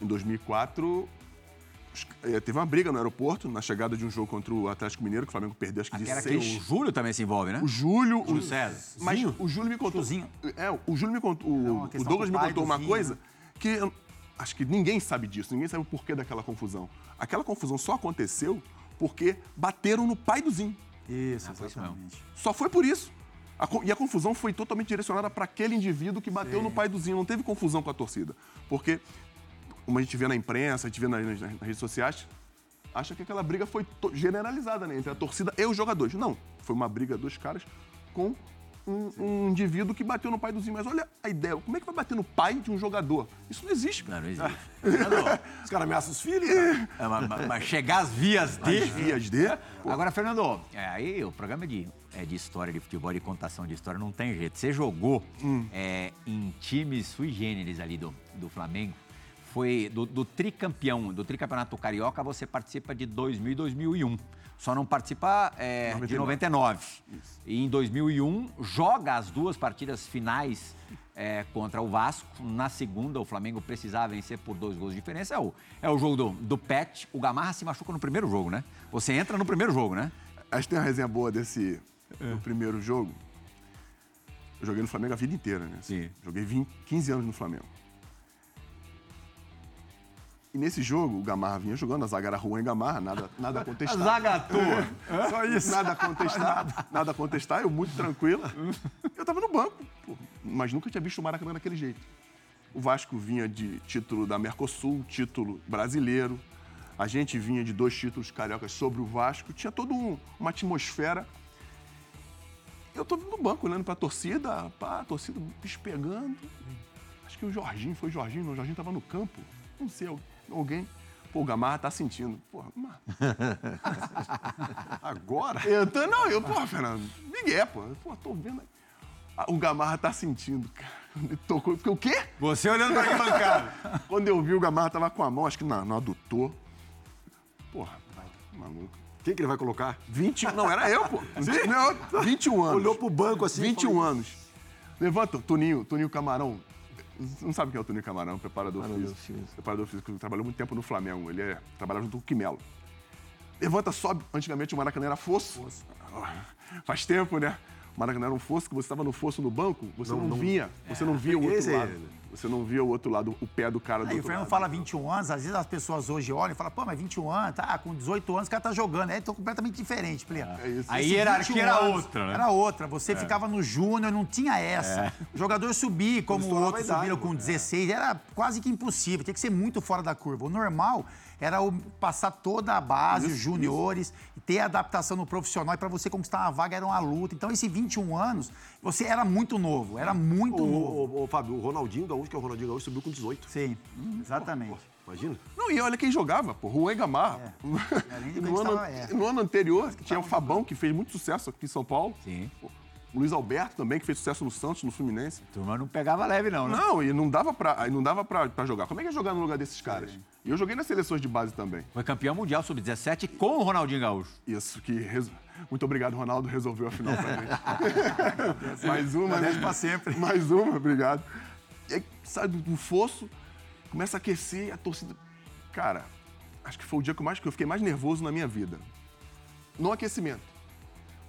Em 2004, os- eh, teve uma briga no aeroporto, na chegada de um jogo contra o Atlético Mineiro, que o Flamengo perdeu acho que de aquela que seis. o Júlio também se envolve, né? O Júlio. Júlio o César. Mas Zinho? o Júlio me contou. Zinho. É, o Júlio me contou. o- uma O, Douglas me contou do uma Zinho, coisa né? que eu- acho que ninguém sabe disso, ninguém sabe o porquê daquela confusão. Aquela confusão só aconteceu porque bateram no pai do Zinho. Isso, mesmo. exatamente. Só foi por isso. A e a confusão foi totalmente direcionada para aquele indivíduo que bateu no pai do Zinho. Não teve confusão com a torcida. Porque, como a gente vê na imprensa, a gente vê nas, nas- nas redes sociais, acha que aquela briga foi generalizada né, entre a torcida e os jogadores. Não. Foi uma briga dos caras com um, um indivíduo que bateu no pai do Zinho. Mas olha a ideia. Como é que vai bater no pai de um jogador? Isso não existe. Não, cara. não existe. Os caras ameaçam os filhos, cara. É, mas, mas- chegar às vias de... As vias de... Agora, Fernando, é, aí o programa é de, é de história de futebol, de contação de história, não tem jeito. Você jogou é, em times sui generis ali do, do Flamengo. Foi do, do tricampeão, do tricampeonato carioca, você participa de 2000 e 2001. Só não participa é, de 99. E em 2001, joga as duas partidas finais é, contra o Vasco. Na segunda, o Flamengo precisava vencer por dois gols de diferença. É o, é o jogo do, do Pet. O Gamarra se machuca no primeiro jogo, né? Você entra no primeiro jogo, né? Acho que tem uma resenha boa desse do primeiro jogo. Eu joguei no Flamengo a vida inteira, né? Sim. Joguei 20, 15 anos no Flamengo. E nesse jogo, o Gamarra vinha jogando, a zaga era Juan e Gamarra, nada, nada a contestar. Zaga à toa. Só isso. Nada a contestar, nada contestar, eu muito tranquilo. Eu tava no banco, pô, mas nunca tinha visto o Maracanã daquele jeito. O Vasco vinha de título da Mercosul, título brasileiro. A gente vinha de dois títulos cariocas sobre o Vasco. Tinha toda um- uma atmosfera. Eu tô no banco olhando pra torcida, pá, a torcida bicho pegando. Acho que o Jorginho, foi o Jorginho, não, o Jorginho tava no campo. Não sei, alguém. Pô, o Gamarra tá sentindo. Pô, Gamarra. Agora? Eu tô, não, eu, pô, Fernando, Miguel, pô. Pô, tô vendo aí. Ah, O Gamarra tá sentindo, cara. Ele tocou, fiquei, o quê? Você olhando pra arquibancada. Quando eu vi, o Gamarra tava com a mão, acho que na- no adutor. Porra, maluco. Quem que ele vai colocar? 20, não, era eu, pô. Não, 21 anos. Olhou pro banco assim. 21 falou, anos. Levanta, Toninho, Toninho Camarão. Você não sabe quem é o Toninho Camarão, preparador, físico. Preparador físico, trabalhou muito tempo no Flamengo. Ele é, trabalhava junto com o Quimelo. Levanta, sobe. Antigamente o Maracanã era fosso. Faz tempo, né? O Maracanã era um fosso, que você estava no fosso no banco, você não, Não, não- via. Você não via o outro aí, lado. né? Você não via o outro lado, o pé do cara do Aí o outro Fernando lado. fala 21 anos, às vezes as pessoas hoje olham e falam, pô, mas 21 anos, tá, com 18 anos o cara tá jogando. Aí tô completamente diferente, Plê. É isso. A Esse hierarquia 21 era anos outra, né? Era outra. Você ficava no júnior, não tinha essa. É. O jogador subir, como a idade, subiram né? com 16, era quase que impossível. Tinha que ser muito fora da curva. O normal era o- passar toda a base, os juniores, e ter adaptação no profissional. E para você conquistar uma vaga era uma luta. Então, esses 21 anos, você era muito novo. Era muito Ô, novo. ô, ô, Fábio, o Ronaldinho Gaúcho, que é o Ronaldinho Gaúcho, subiu com 18. Sim, exatamente. Imagina. Não, e olha quem jogava, pô, Juan Gamarra. Que no, ano, tava- é. no ano anterior, tinha o Fabão, que fez muito sucesso aqui em São Paulo. Sim. O Luiz Alberto também, que fez sucesso no Santos, no Fluminense. A turma não pegava leve, não, né? Não, e não dava pra, não dava pra, pra jogar. Como é que é jogar no lugar desses caras? E eu joguei nas seleções de base também. Foi campeão mundial sub-17 com o Ronaldinho Gaúcho. Isso, que... reso- Muito obrigado, Ronaldo, resolveu a final pra gente. Mais uma, né? Agradece pra sempre. Mais uma, obrigado. E aí sai do, fosso, começa a aquecer a torcida... Cara, acho que foi o dia que eu, mais, que eu fiquei mais nervoso na minha vida. No aquecimento.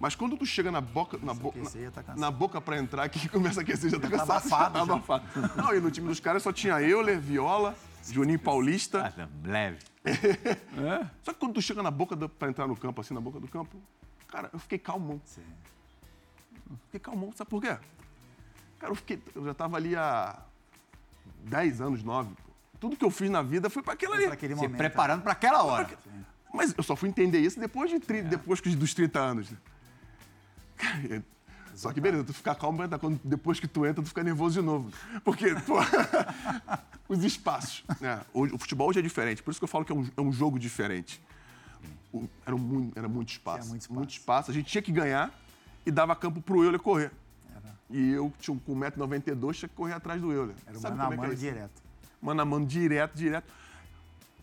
Mas quando tu chega na boca, na, bo, aquecer, tá na, na boca pra entrar, que começa a aquecer, já tá Já tá cansado. abafado, tá já. abafado. Não, e no time dos caras só tinha Euler, Viola, Juninho Paulista. Ah, tá, leve. Só que quando tu chega na boca do, pra entrar no campo, assim, na boca do campo, cara, eu fiquei calmão. Fiquei calmão, sabe por quê? Cara, eu, fiquei, eu já tava ali há 10 anos, 9. pô. Tudo que eu fiz na vida foi pra aquilo ali. Pra aquele Se momento. preparando pra aquela hora. Mas eu só fui entender isso depois, de 30, depois que- dos 30 anos. Só que beleza, tu ficar calmo, mas quando, depois que tu entra, tu fica nervoso de novo. Porque, pô, os espaços. né? Hoje, o futebol hoje é diferente, por isso que eu falo que é um, é um jogo diferente. O- era, muito, era muito espaço. Tinha muito espaço. espaço. A gente tinha que ganhar e dava campo pro Euler correr. E eu, tinha com 1,92m, tinha que correr atrás do Euler. Era o Sabe mano a é é mano isso? direto. mano a mano, direto, direto.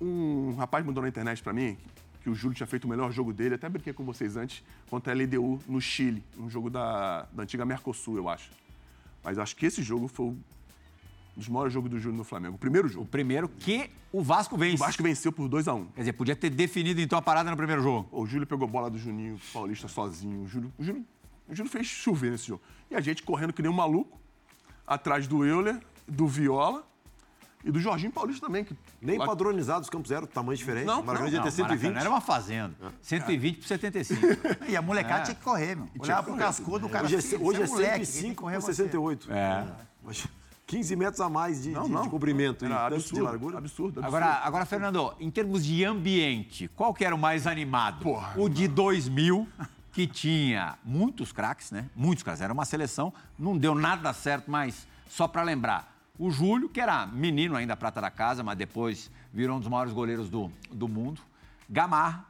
Um rapaz mandou na internet pra mim que o Júlio tinha feito o melhor jogo dele, até brinquei com vocês antes, contra a LDU no Chile, um jogo da, da antiga Mercosul, eu acho. Mas acho que esse jogo foi um dos maiores jogos do Júlio no Flamengo. O primeiro O jogo. primeiro que o Vasco O vence. Vasco venceu por 2 a 1 Quer dizer, podia ter definido então a parada no primeiro jogo. O Júlio pegou a bola do Juninho Paulista sozinho. O Júlio, o Júlio, o Júlio fez chover nesse jogo. E a gente correndo que nem um maluco, atrás do Euler, do Viola e do Jorginho Paulista também. Que Nem lá- padronizado os campos eram, tamanho diferente. Não, o Maracanã devia ter Não, Maracanã 120. era uma fazenda. 120 por 75. E a molecada É. tinha que correr, meu. Olhava pro cascudo, o cara... Hoje é, "Filho, hoje é você moleque, tem que 105 correr por você." 68. É. Mas 15 metros a mais de, Não, de- não. de comprimento e Era de absurdo, largura. absurdo, absurdo. Agora, agora, Fernando, em termos de ambiente, qual que era o mais animado? Porra, o de 2000, que tinha muitos craques, né? Muitos craques. Era uma seleção, não deu nada certo, mas só para lembrar. O Júlio, que era menino ainda prata da casa, mas depois virou um dos maiores goleiros do, do mundo. Gamarra,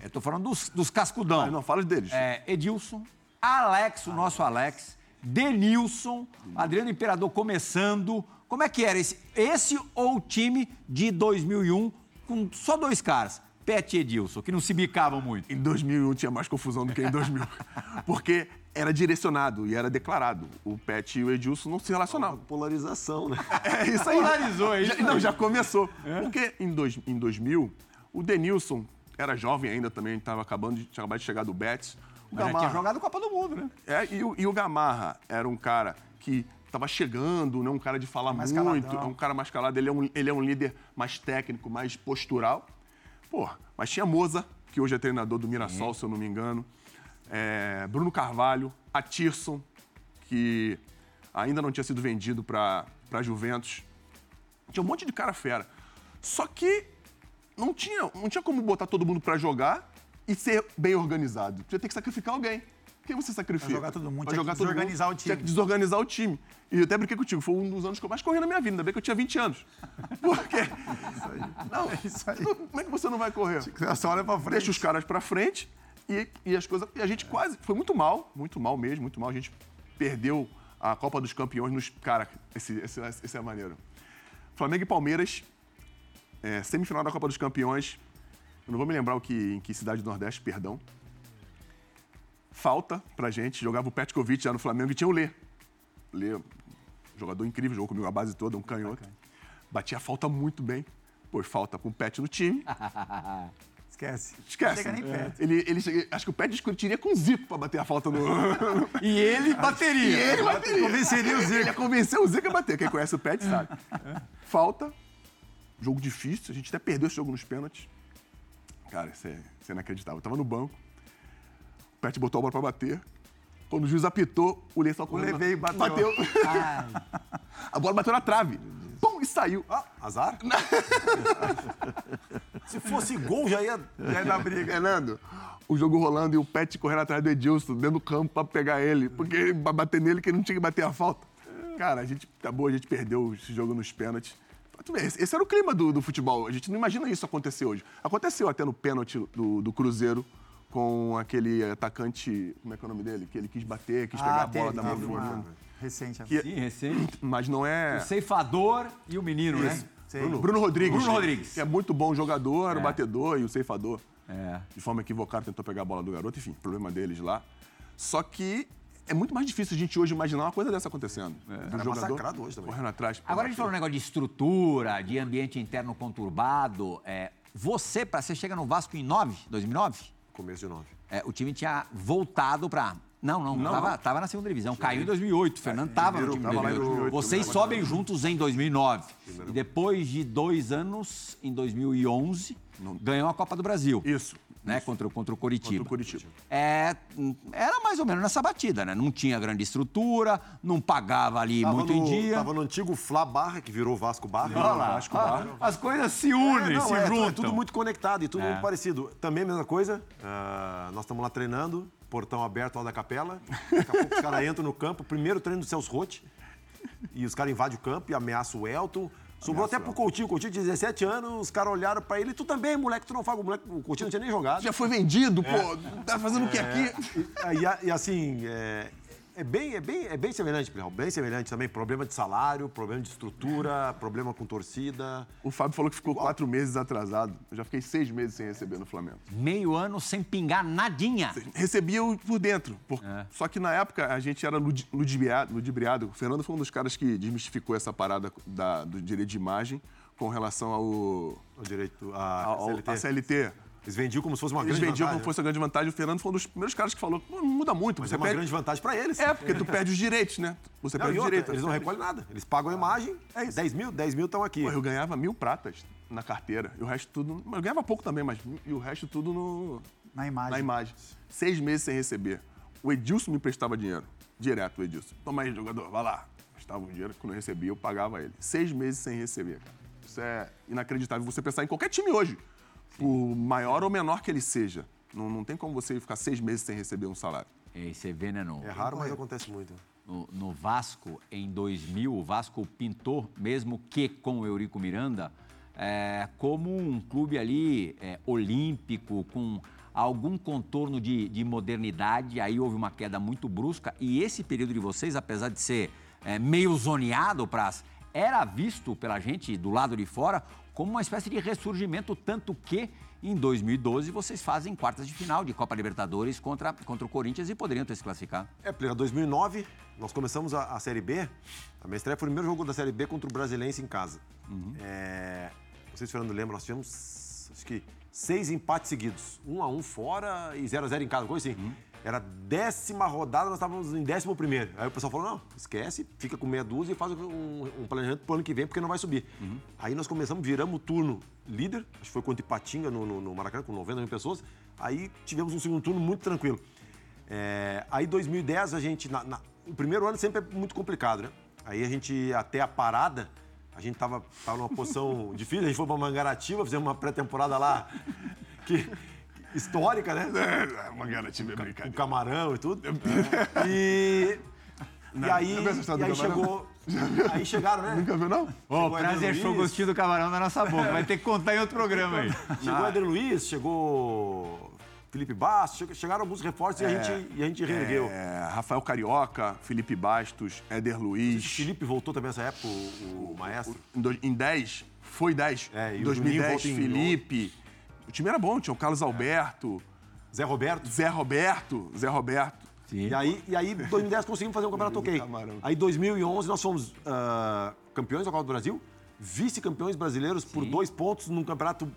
eu tô falando dos, dos cascudão. Ah, não, fala deles. É, Edilson, Alex, o nosso Alex, Denilson, Adriano Imperador começando. Como é que era esse, esse ou o time de 2001 com só dois caras, Pet e Edilson, que não se bicavam muito? Em 2001 tinha mais confusão do que em 2000. Porque era direcionado e era declarado. O Pet e o Edilson não se relacionavam. Polarização, né? É isso aí. Polarizou, é isso Já- Não, já começou. Porque em, dois, em 2000, o Denilson era jovem ainda também, estava acabando de, tinha acabado de chegar do Betis. O já tinha Gamarra, jogado Copa do Mundo, né? é, e, o, e o Gamarra era um cara que estava chegando, não um cara de falar Mais muito, caladão. é um cara mais calado, ele é um, ele é um líder mais técnico, mais postural. Pô, mas tinha Moza, que hoje é treinador do Mirassol, se eu não me engano. É, Bruno Carvalho, Atirson, que ainda não tinha sido vendido para Juventus. Tinha um monte de cara fera. Só que não tinha, não tinha como botar todo mundo para jogar e ser bem organizado. Tinha ter que sacrificar alguém. Quem você sacrifica? Pra jogar todo mundo, Pra tinha que jogar mundo, desorganizar o time. Tinha que desorganizar o time. E eu até brinquei contigo, foi um dos anos que eu mais corri na minha vida. Ainda bem que eu tinha 20 anos. Porque... Não, isso aí. como é que você não vai correr? Só olha pra frente. Deixa os caras pra frente e, e as coisas. E a gente quase. Foi muito mal, muito mal mesmo, muito mal. A gente perdeu a Copa dos Campeões nos. Cara, esse, esse, esse é maneiro. Flamengo e Palmeiras, é, semifinal da Copa dos Campeões. Eu não vou me lembrar o que, em que cidade do Nordeste, perdão. Falta pra gente, jogava o Petkovic já no Flamengo e tinha o Lê. Lê, jogador incrível, jogou comigo a base toda, um canhoto. Batia a falta muito bem. Pôs falta com o Pet no time. Esquece. Esquece. Chega nem É. perto. Ele, ele chega- acho que o Pet discutiria com o Zico pra bater a falta no. E ele bateria. E ele bateria. Convenceria o Zico. Ele ia convencer o Zico a bater. Quem conhece o Pet sabe. Falta. Jogo difícil. A gente até perdeu esse jogo nos pênaltis. Cara, isso é, isso é inacreditável. Eu tava no banco. O Pet botou a bola pra bater. Quando o juiz apitou, o Lê só correndo. veio e bateu. bateu. a bola bateu na trave. Pum, e saiu. Ah, azar? Se fosse gol, já ia. Já é da briga. Fernando, o jogo rolando e o Pet correndo atrás do Edilson, dentro do campo pra pegar ele. Porque pra bater nele, que ele não tinha que bater a falta. Cara, a gente acabou, a gente perdeu esse jogo nos pênaltis. Esse era o clima do, do futebol. A gente não imagina isso acontecer hoje. Aconteceu até no pênalti do, do Cruzeiro com aquele atacante. Como é que é o nome dele? Que ele quis bater, quis pegar a bola da mão do menino. recente. Que- Sim, recente. Mas não é. O ceifador e o menino, né? Bruno, Bruno Rodrigues. Bruno Rodrigues. Que é muito bom jogador, É. o batedor e o ceifador. É. De forma equivocada, tentou pegar a bola do garoto, enfim, problema deles lá. Só que é muito mais difícil a gente hoje imaginar uma coisa dessa acontecendo. Do Era jogador hoje também. correndo atrás. Agora a gente falou um negócio de estrutura, de ambiente interno conturbado. É, você, pra, você chega no Vasco em 9, 2009? Começo de 9. É, o time tinha voltado pra. Não, não, Não, tava, não. tava na segunda divisão. Caiu em 2008. O Fernando tava no time tava lá em 2008. 2008, Vocês sobem juntos em 2009. E depois de dois anos, em 2011, ganhou a Copa do Brasil. Isso. Né, contra, o- contra o Coritiba. Contra o Curitiba. É, hum, era mais ou menos nessa batida, né? Não tinha grande estrutura, não pagava ali Tava muito no, em dia. Tava no antigo Flá Barra, que virou Vasco Barra. Olha lá, Vasco ah, as coisas se unem, É, não, se é, juntam. É tudo muito conectado e tudo É. muito parecido. Também a mesma coisa, ah, nós estamos lá treinando, portão aberto lá da capela. Daqui a pouco os caras entram no campo, primeiro treino do Celso Rotti. E os caras invadem o campo e ameaçam o Elton. Sobrou até pro Coutinho. O Coutinho tinha 17 anos, os caras olharam pra ele. Tu também, moleque, tu não faz. O, moleque, o Coutinho não tinha nem jogado. Já foi vendido, pô. Tá fazendo o que aqui? E, e- e assim, é, bem, é, bem, é bem semelhante, Plihal. Bem semelhante também. Problema de salário, problema de estrutura, problema com torcida. O Fábio falou que ficou quatro meses atrasado. Eu já fiquei seis meses sem receber no Flamengo. Meio ano sem pingar nadinha. Recebia o- por dentro. por- É. Só que na época a gente era ludi- ludibriado, ludibriado. O Fernando foi um dos caras que desmistificou essa parada da- do direito de imagem com relação ao. O direito à CLT. à CLT. Eles vendiam como se fosse uma Eles grande vendiam vantagem. como fosse a grande vantagem. O Fernando foi um dos primeiros caras que falou: "Pô, não muda muito. Mas você é uma perde- grande vantagem pra eles. É, porque tu perde os direitos, né? Você Não, perde os direitos. eles não recolhem nada. Eles pagam a imagem, é 10 mil, 10 mil estão aqui. Pô, eu ganhava mil pratas na carteira. E o resto tudo. Eu ganhava pouco também, mas. E o resto tudo no. Na imagem. Na imagem. Seis meses sem receber. O Edilson me emprestava dinheiro. Direto, o Edilson. Toma aí, jogador, vai lá. Emprestava o dinheiro, quando eu recebia, eu pagava ele. Seis meses sem receber, cara. Isso é inacreditável. Você pensar em qualquer time hoje, por maior ou menor que ele seja. Não, não tem como você ficar seis meses sem receber um salário. Você vê, né, no, É raro, mas acontece muito. no, no Vasco, em 2000, o Vasco pintou, mesmo que com o Eurico Miranda, é, como um clube ali é, olímpico, com algum contorno de, de modernidade. Aí houve uma queda muito brusca. E esse período de vocês, apesar de ser é, meio zoneado, Praz, era visto pela gente do lado de fora como uma espécie de ressurgimento, tanto que em 2012 vocês fazem quartas de final de Copa Libertadores contra, contra o Corinthians e poderiam ter se classificado. É, Plira, 2009, nós começamos a, a Série B. A minha estreia foi o primeiro jogo da Série B contra o Brasilense em casa. É, não sei se o Fernando lembra, nós tivemos, acho que, seis empates seguidos. Um a um fora e 0 a 0 em casa, coisa assim. Era a décima rodada, nós estávamos em décimo primeiro. Aí o pessoal falou, não, esquece, fica com meia dúzia e faz um, um planejamento pro ano que vem, porque não vai subir. Aí nós começamos, viramos o turno líder, acho que foi contra Ipatinga no, no, no Maracanã, com 90 mil pessoas. Aí tivemos um segundo turno muito tranquilo. É, aí 2010 a gente, na- na- o primeiro ano sempre é muito complicado, né? Aí a gente, até a parada, a gente tava, tava numa posição difícil, a gente foi pra Mangaratiba, fizemos uma pré-temporada lá que, histórica, né? É, uma garantia é brincadeira. Com camarão e tudo. E, e aí, história e aí do camarão? chegou. Aí chegaram, né? Nunca viu, não? Ô, Chegou prazer achou o gostinho do camarão na nossa boca. Vai ter que contar em outro programa aí. Chegou o Eder Luiz, chegou Felipe Bastos, che- chegaram alguns reforços e, a gente, e a gente reergueu. É, Rafael Carioca, Felipe Bastos, Éder Luiz. O Felipe voltou também nessa época, o, o maestro. Em, do- em 10, foi 10. É, e em o 2010, Juninho volta em Felipe. O time era bom, tinha o Carlos Alberto. Zé Roberto. Zé Roberto. Zé Roberto. E aí, e aí, em 2010, conseguimos fazer um campeonato ok. Aí, em 2011, nós fomos ah, campeões da Copa do Brasil, vice-campeões brasileiros por dois pontos num campeonato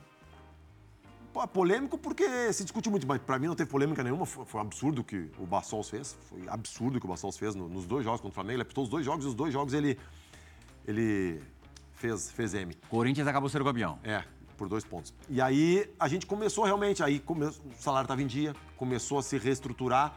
pô, polêmico, porque se discute muito, mas pra mim não teve polêmica nenhuma. Foi, foi um absurdo o que o Bassols fez. Foi absurdo o que o Bassols fez no- nos dois jogos contra o Flamengo. Ele apitou os dois jogos e os dois jogos ele, ele fez, fez M. Corinthians acabou sendo campeão. É, por dois pontos. E aí a gente começou realmente, aí come- o salário estava em dia, começou a se reestruturar.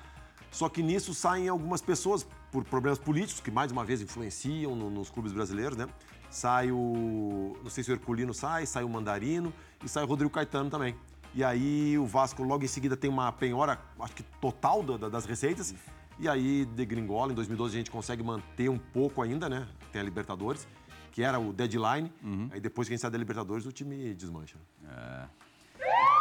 Só que nisso saem algumas pessoas por problemas políticos, que mais uma vez influenciam no- nos clubes brasileiros, né? Sai o. Não sei se o Herculino sai, sai o Mandarino e sai o Rodrigo Caetano também. E aí o Vasco logo em seguida tem uma penhora, acho que total da- da- das receitas. E aí degringola. Em 2012 a gente consegue manter um pouco ainda, né? Tem a Libertadores, que era o deadline. Aí depois que a gente sai da Libertadores, o time desmancha.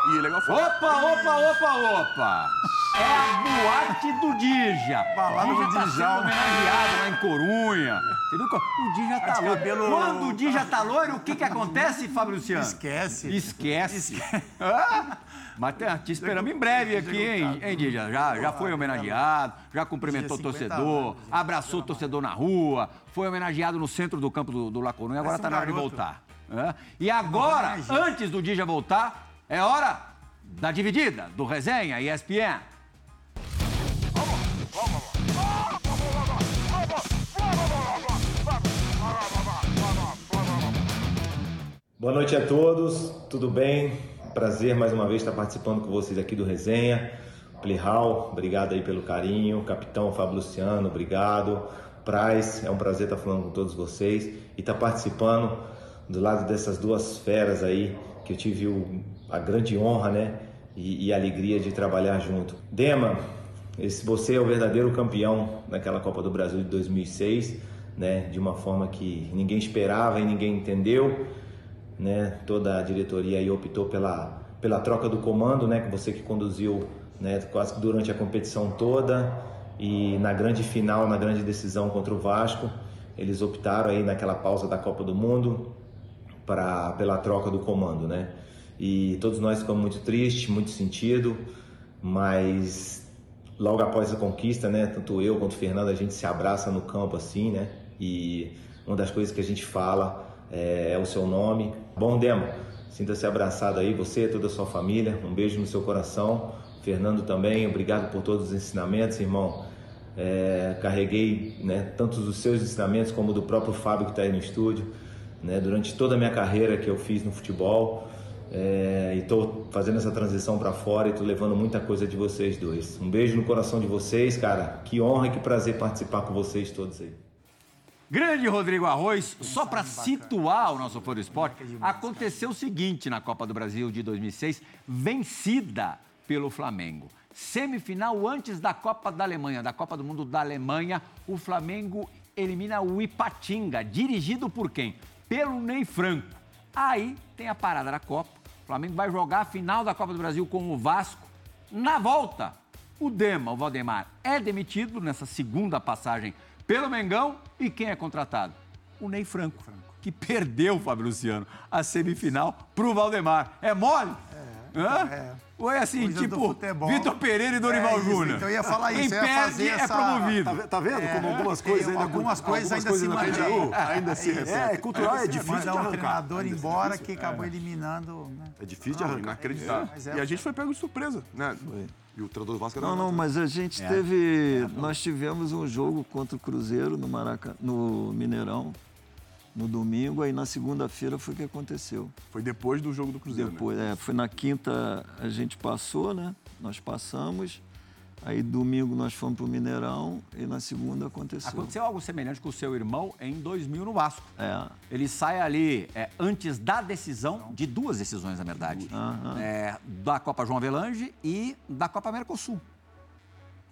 E legal foi. Opa, opa, opa, opa! É a boate do Dija. Balada Dija do tá Dijal. sendo homenageado lá em Corunha. Você viu o Dija tá de loiro. cabelo- Quando o Dija tá loiro, o que que acontece, Fábio Luciano? Esquece. Esquece. Ah, Mas te, te esperamos em breve aqui, hein, hein Dija? Já, já foi homenageado, já cumprimentou o Dija, 50 torcedor, abraçou o torcedor na rua, foi homenageado no centro do campo do, do La Corunha, agora tá na hora de voltar. É. E agora, antes do Dija voltar, é hora da dividida, do resenha ESPN. Boa noite a todos, tudo bem? Prazer mais uma vez estar participando com vocês aqui do Resenha. Plihal, obrigado aí pelo carinho. Capitão Fábio Luciano, obrigado. Praz, é um prazer estar falando com todos vocês e estar participando do lado dessas duas feras aí que eu tive o- a grande honra, né? E, e alegria de trabalhar junto. Dema, esse, você é o verdadeiro campeão naquela Copa do Brasil de 2006, né? De uma forma que ninguém esperava e ninguém entendeu né? Toda a diretoria aí optou pela, pela troca do comando, né? Você que conduziu, né? Quase que durante a competição toda e na grande final, na grande decisão contra o Vasco, eles optaram aí naquela pausa da Copa do Mundo para pela troca do comando, né? E todos nós ficamos muito tristes, muito sentido, mas logo após a conquista, né, tanto eu quanto o Fernando, a gente se abraça no campo assim, né? E uma das coisas que a gente fala é, é o seu nome. Bom, Demo, sinta-se abraçado aí, você, toda a sua família. Um beijo no seu coração. Fernando também, obrigado por todos os ensinamentos, irmão. É, carreguei né, tanto os seus ensinamentos como do próprio Fábio que está aí no estúdio, né, durante toda a minha carreira que eu fiz no futebol. É, e estou fazendo essa transição para fora e estou levando muita coisa de vocês dois. Um beijo no coração de vocês, cara. Que honra e que prazer participar com vocês todos aí. Grande Rodrigo Arroz, só para situar o nosso Foro Esporte, aconteceu o seguinte na Copa do Brasil de 2006, vencida pelo Flamengo. Semifinal antes da Copa da Alemanha, da Copa do Mundo da Alemanha, o Flamengo elimina o Ipatinga, dirigido por quem? Pelo Ney Franco. Aí tem a parada da Copa, Flamengo vai jogar a final da Copa do Brasil com o Vasco. Na volta, o Dema, o Valdemar, é demitido nessa segunda passagem pelo Mengão e quem é contratado? O Ney Franco, que perdeu, Fábio Luciano, a semifinal pro Valdemar. É mole? Hã? é. Ou é assim, Coisas tipo. Vitor Pereira e Dorival É Júnior? então eu ia falar isso, Quem eu ia perde fazer é essa- promovido. Tá, tá vendo como algumas coisas ainda... algumas coisas ainda se ainda mantêm. continuam? Ainda se É, é, É, cultural, é Você difícil de um arrancar. treinador Ainda é embora difícil. que acabou eliminando. né? É difícil de arrancar. inacreditável. É- E a gente foi pego de surpresa, né? E o treinador do Vasco Não, não, mas a gente É. teve. Nós tivemos um jogo contra o Cruzeiro no Maracanã, no Mineirão, no domingo, aí na segunda-feira foi o que aconteceu. Foi depois do jogo do Cruzeiro, né? Depois, é, foi na quinta a gente passou, né? Nós passamos. Aí domingo nós fomos pro Mineirão e na segunda aconteceu. Aconteceu algo semelhante com o seu irmão em 2000 no Vasco. É. Ele sai ali é, antes da decisão, de duas decisões, na verdade, é, da Copa João Avelange e da Copa Mercosul.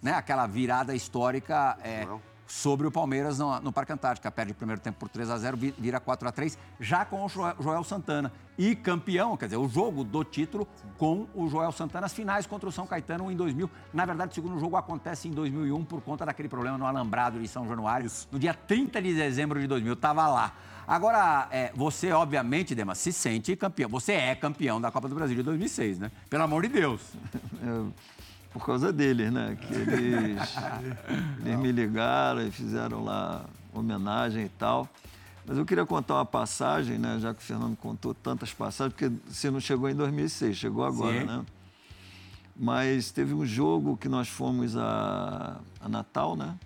Né? Aquela virada histórica. é, sobre o Palmeiras no, no Parque Antártica. Perde o primeiro tempo por 3 a 0 vi- vira 4 a 3 já com o Joel, Santana. E campeão, quer dizer, o jogo do título com o Joel Santana, as finais contra o São Caetano em 2000. Na verdade, o segundo jogo acontece em 2001 por conta daquele problema no Alambrado de São Januário, no dia 30 de dezembro de 2000. Estava lá. Agora, é, você, obviamente, Dema, se sente campeão. Você é campeão da Copa do Brasil de 2006, né? Pelo amor de Deus. Eu- por causa deles, né? Que eles, eles me ligaram e fizeram lá homenagem e tal. Mas eu queria contar uma passagem, né? Já que o Fernando contou tantas passagens, porque você não chegou em 2006, chegou agora, Sim. né? Mas teve um jogo que nós fomos a, a Natal, né?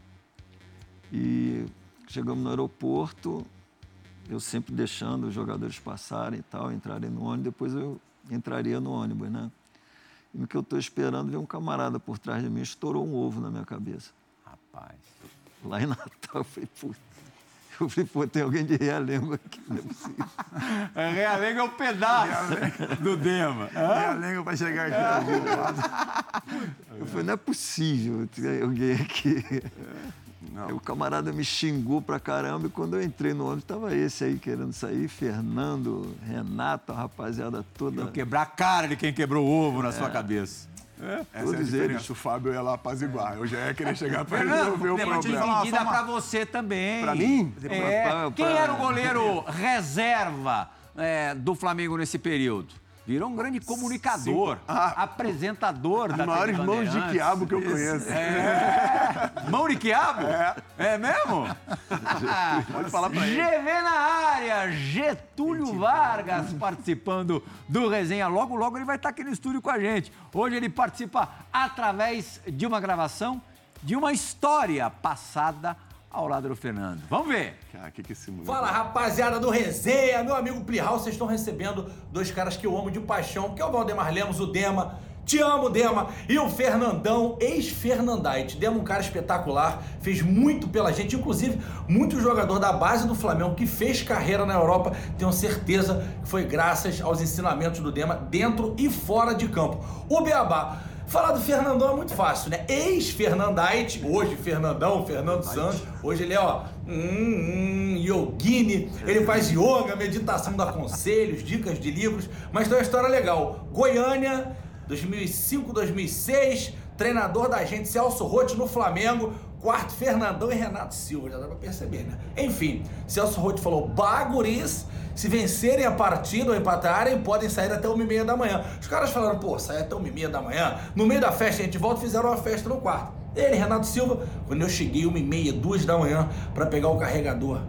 E chegamos no aeroporto, eu sempre deixando os jogadores passarem e tal, entrarem no ônibus, depois eu entraria no ônibus, né? E no que eu estou esperando, veio um camarada por trás de mim, estourou um ovo na minha cabeça. Rapaz. Lá em Natal, eu falei, putz. Eu falei, pô, tem alguém de realengo aqui, não é possível. Realengo é um pedaço do Dema. Realengo para chegar aqui. Eu falei, não é possível ter alguém aqui. Aí o camarada me xingou pra caramba e quando eu entrei no ônibus, tava esse aí querendo sair, Fernando, Renato, a rapaziada toda. Eu quebrar a cara de quem quebrou o ovo na sua cabeça. Essa é a Todos diferença. eles. O Fábio ia lá apaziguar. Eu já ia querer chegar pra Não, resolver o problema. dividida pra você também. Pra mim? É. Pra- pra- Quem era o goleiro reserva é, do Flamengo nesse período? Virou um grande comunicador, apresentador da As maiores TV mãos de quiabo que eu conheço. É. Mão de quiabo? É. mesmo? Pode falar pra ele. GV na área, Getúlio Vargas participando do resenha. Logo, logo ele vai estar aqui no estúdio com a gente. Hoje ele participa através de uma gravação de uma história passada ao lado do Fernando. Vamos ver. Cara, que que esse moleque- Fala rapaziada do Resenha, meu amigo Plihal, vocês estão recebendo dois caras que eu amo de paixão, que é o Valdemar Lemos, o Dema. Te amo, Dema. E o Fernandão, ex-Fernandite. Dema, um cara espetacular, fez muito pela gente, inclusive muito jogador da base do Flamengo que fez carreira na Europa. Tenho certeza que foi graças aos ensinamentos do Dema dentro e fora de campo. O Beabá. Falar do Fernandão é muito fácil, né? Ex-Fernandite, hoje Fernandão, Fernando Santos. Hoje ele é, ó, hum, hum, yogini. Ele faz yoga, meditação, dá conselhos, dicas de livros. Mas tem uma história legal. Goiânia, 2005, 2006, treinador da gente Celso Rotti no Flamengo. Quarto, Fernandão e Renato Silva, já dá pra perceber, né? Enfim, Celso Rotti falou: Baguris, se vencerem a partida ou empatarem, podem sair até uma e meia da manhã. Os caras falaram: pô, sai até uma e meia da manhã. No meio da festa a gente volta e fizeram uma festa no quarto. Ele, Renato Silva, quando eu cheguei uma e meia, duas da manhã, pra pegar o carregador.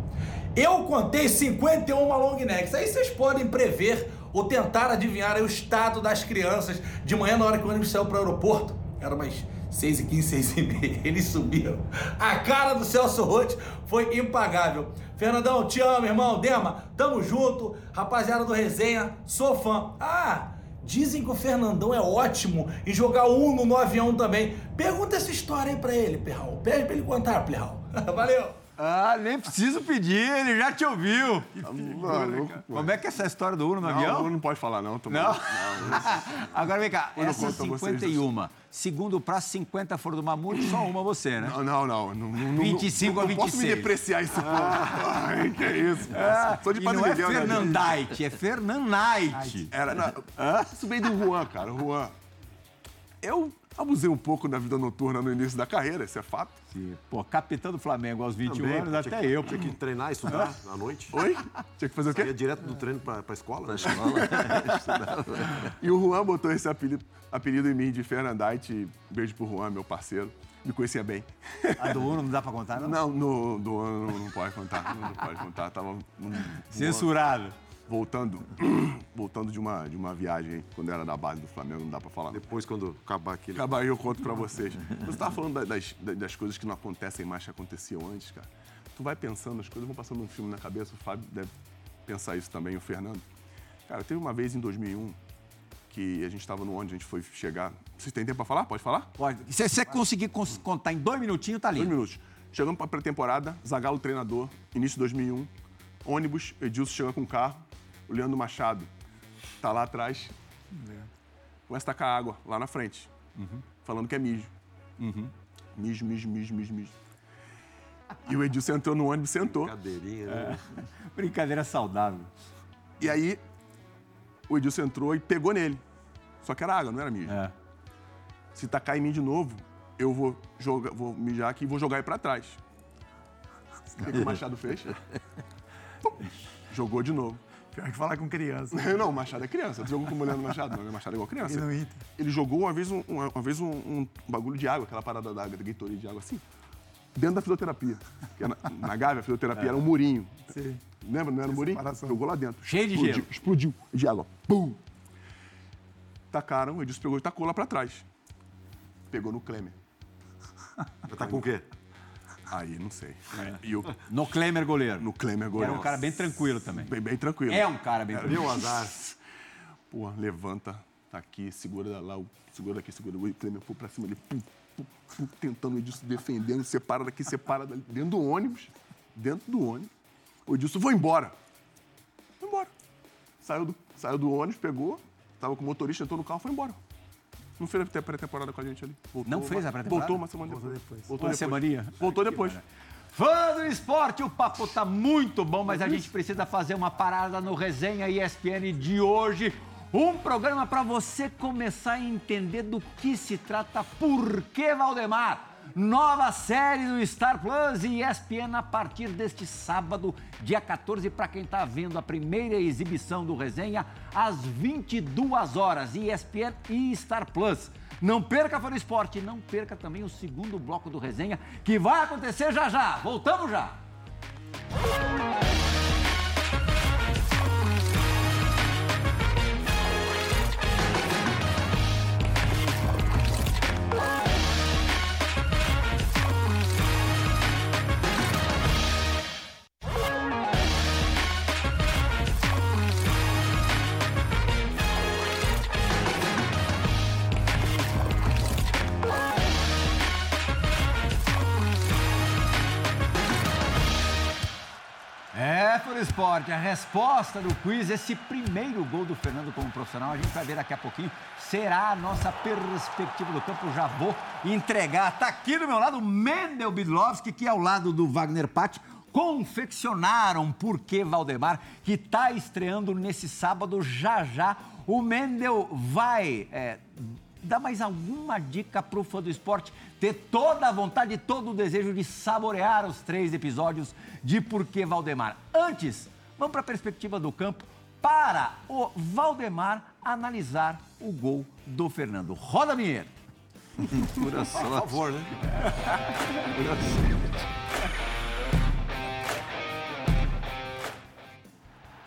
Eu contei 51 long necks. Aí vocês podem prever ou tentar adivinhar o estado das crianças de manhã na hora que o ônibus saiu para o aeroporto. Era umas 6 e 15, 6 e meia. Eles subiram. A cara do Celso Rotti foi impagável. Fernandão, te amo, irmão. Dema, tamo junto. Rapaziada do Resenha, sou fã. Ah, dizem que o Fernandão é ótimo em jogar Uno no avião também. Pergunta essa história aí pra ele, Perral. Pede pra ele contar, Perral. Valeu. Ah, nem preciso pedir, ele já te ouviu. Mano, Como é que é essa história do Uno no não, avião? não, não pode falar, não. Tô Não? não Agora vem cá, não essas conto a vocês 51, segundo pra 50 foram do Mamute, só uma você, né? Não, não, não. não, não 25 não, a não posso me 26. depreciar esse ponto. Ai, que isso. Ah, Sou de e Padre não é Miguel, né, gente? Fernandite, é Fernandite. Era, não, isso veio do Juan, cara. Juan. Eu abusei um pouco da vida noturna no início da carreira, isso é fato. Pô, capitão do Flamengo aos 21 Também, anos, até que- eu. Tinha que treinar, estudar à noite. Oi? Tinha que fazer o quê? Ia direto do treino pra, pra escola. Pra E o Juan botou esse apelido, apelido em mim de Fernandite. Beijo pro Juan, meu parceiro. Me conhecia bem. A do Uno não dá pra contar, não? Não, no, do ano não, não pode contar. Não, pode contar. Tava num- Censurado. Voltando, voltando de uma, de uma viagem quando era da base do Flamengo, não dá pra falar. Depois, quando acabar aquele. Acabar aí eu conto pra vocês. Você tava falando da- das, das, coisas que não acontecem mais que aconteciam antes, cara. Tu vai pensando, as coisas vão passando um filme na cabeça, o Fábio deve pensar isso também, o Fernando. Cara, teve uma vez em 2001 que a gente tava no ônibus, a gente foi chegar. Vocês têm tempo pra falar? Pode falar? Pode. Se você conseguir cons- contar em dois minutinhos, tá Dois lindo. minutos. Chegamos pra pré-temporada, Zagallo treinador, início de 2001. Ônibus, Edilson chega com o carro, o Leandro Machado tá lá atrás. Começa a tacar água lá na frente, falando que é mijo. Mijo, mijo, mijo, mijo, mijo. E o Edilson entrou no ônibus, sentou. Cadeirinha, né? Brincadeira saudável. E aí, o Edilson entrou e pegou nele. Só que era água, não era mijo. É. Se tacar em mim de novo, eu vou, jogar, vou mijar aqui e vou jogar ele pra trás. O que, que o Machado fez? Pum, Jogou de novo. Pior que falar com criança. Não, o Machado é criança. Tu jogou com mulher no Machado? Não, o Machado é igual criança. E no Inter? Ele jogou uma vez um, uma, uma vez um, um bagulho de água, aquela parada da, da Gatorade de água assim, dentro da fisioterapia. Que era na, na Gávea, a fisioterapia É. era um murinho. Sim. Lembra? Não era um murinho? Jogou lá dentro. Cheio de explodiu, gelo. Explodiu de água. Pum! Tacaram, o Edilson pegou e tacou lá pra trás. Pegou no Klemer. Tá com o quê? Aí, não sei. E eu, No Klemer goleiro. no Klemer goleiro. Era um cara bem tranquilo também. Bem, bem tranquilo. É um cara bem Era. tranquilo. Meu azar. Pô, levanta, tá aqui, segura lá, o- segura daqui, segura. O Clemer foi pra cima ali, pum, pum, pum, tentando o Edilson defendendo, separa daqui, separa dali, dentro do ônibus, dentro do ônibus. O Edilson, vou embora. Foi embora. Saiu do, saiu do ônibus, pegou, tava com o motorista, entrou no carro, foi embora. Não fez a pré-temporada com a gente ali. Voltou, Não fez a pré-temporada? Voltou uma semana depois. Voltou Uma depois. semaninha? Voltou depois. Fã do esporte, o papo tá muito bom, mas a gente precisa fazer uma parada no Resenha ESPN de hoje. Um programa para você começar a entender do que se trata, por que Valdemar. Nova série do Star Plus e ESPN a partir deste sábado, dia 14, para quem tá vendo a primeira exibição do Resenha, às 22 horas, ESPN e Star Plus. Não perca do Esporte, não perca também o segundo bloco do Resenha, que vai acontecer já já. Voltamos já. Esporte, a resposta do quiz, esse primeiro gol do Fernando como profissional, a gente vai ver daqui a pouquinho, será a nossa perspectiva do campo. Já vou entregar. Tá aqui do meu lado o Mendel Bidlovski, que é ao lado do Wagner Patti, confeccionaram Por que Valdemar, que está estreando nesse sábado já já. O Mendel vai é, dar mais alguma dica pro fã do esporte ter toda a vontade e todo o desejo de saborear os três episódios de Por que Valdemar. Antes, vamos para a perspectiva do campo para o Valdemar analisar o gol do Fernando. Roda a vinheta. Pura Por sorte. favor, né? Pura sorte.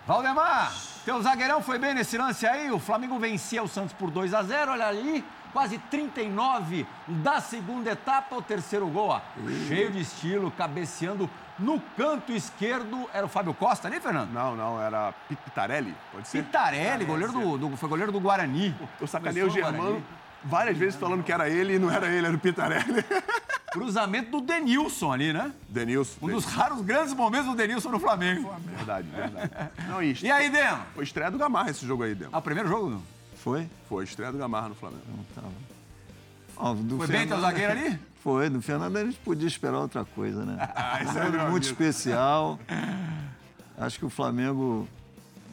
Valdemar, teu zagueirão foi bem nesse lance aí. O Flamengo vencia o Santos por 2 a 0 Olha ali, quase 39 da segunda etapa. O terceiro gol, ó, cheio de estilo, cabeceando no canto esquerdo. Era o Fábio Costa ali, Fernando? Não, não, era Pitarelli, pode ser? Pitarelli, goleiro do, do- foi goleiro do Guarani. Eu sacanei o Começou Germano várias vezes falando que era ele e não era ele, era o Pitarelli. Cruzamento do Denilson ali, né? Denilson. Um dos raros grandes momentos do Denilson no Flamengo. Verdade, verdade. Não, e, E aí, Dema? Foi estreia do Gamarra esse jogo aí, Dema. Ah, o primeiro jogo? Não? Foi? Foi, estreia do Gamarra no Flamengo. Ó, do Foi bem teu zagueiro ali? Foi, do Fernando a gente podia esperar outra coisa, né? Ah, isso é muito amigo. especial. Acho que o Flamengo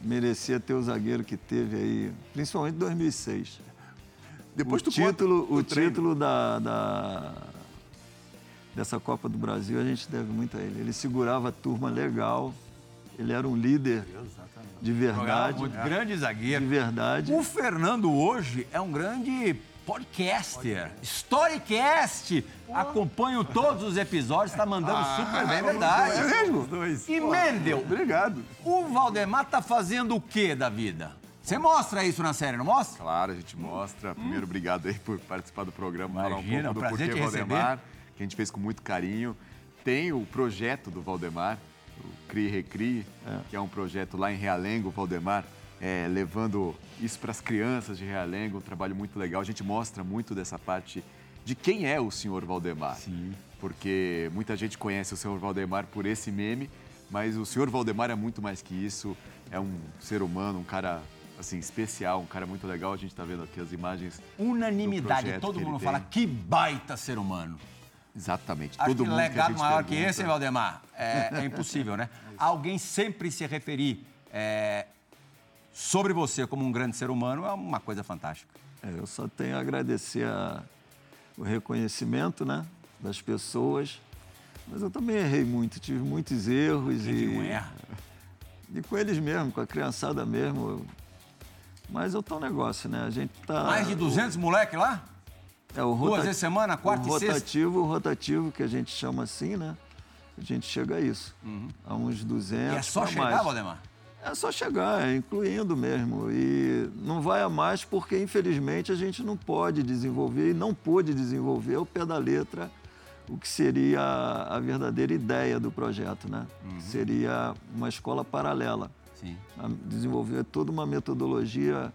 merecia ter o zagueiro que teve aí, principalmente em 2006. Depois o título, o o treino. título da, da- dessa Copa do Brasil a gente deve muito a ele. Ele segurava a turma legal. Ele era um líder de verdade. muito, grande zagueiro. De verdade. O Fernando hoje é um grande podcaster, storycast. Acompanho todos os episódios, está mandando super bem, é verdade. É mesmo? E Mendel, Obrigado. o Valdemar tá fazendo o que da vida? Você mostra isso na série, não mostra? Claro, a gente mostra. Primeiro, obrigado aí por participar do programa, falar um Imagina, pouco do prazer Porquê. Valdemar, que a gente fez com muito carinho. Tem o projeto do Valdemar, o Crie Recrie, que é um projeto lá em Realengo, Valdemar, é, levando isso para as crianças de Realengo, um trabalho muito legal. A gente mostra muito dessa parte de quem é o senhor Valdemar. Sim. Porque muita gente conhece o senhor Valdemar por esse meme, mas o senhor Valdemar é muito mais que isso. É um ser humano, um cara assim especial, um cara muito legal. A gente está vendo aqui as imagens. Unanimidade, todo que mundo fala que baita ser humano. Exatamente. Acho Todo que mundo que a legado gente maior que pergunta. esse, hein, Valdemar, é, é impossível, né? Alguém sempre se referir é, sobre você como um grande ser humano é uma coisa fantástica. É, eu só tenho a agradecer a- o reconhecimento né, das pessoas. Mas eu também errei muito, tive muitos erros. Quem e, não erra? e com eles mesmo, com a criançada mesmo. eu- Mas é o tal negócio, né? A gente tá. Mais de 200 moleque lá? É, o Duas rota- vezes semana, quarta o e sexta? rotativo, o rotativo, que a gente chama assim, né? A gente chega a isso. A uns 200 E é só chegar, mais. Valdemar? É só chegar, é incluindo mesmo. E não vai a mais porque, infelizmente, a gente não pode desenvolver e não pôde desenvolver ao pé da letra o que seria a verdadeira ideia do projeto, né? Que seria uma escola paralela. Sim. Desenvolver toda uma metodologia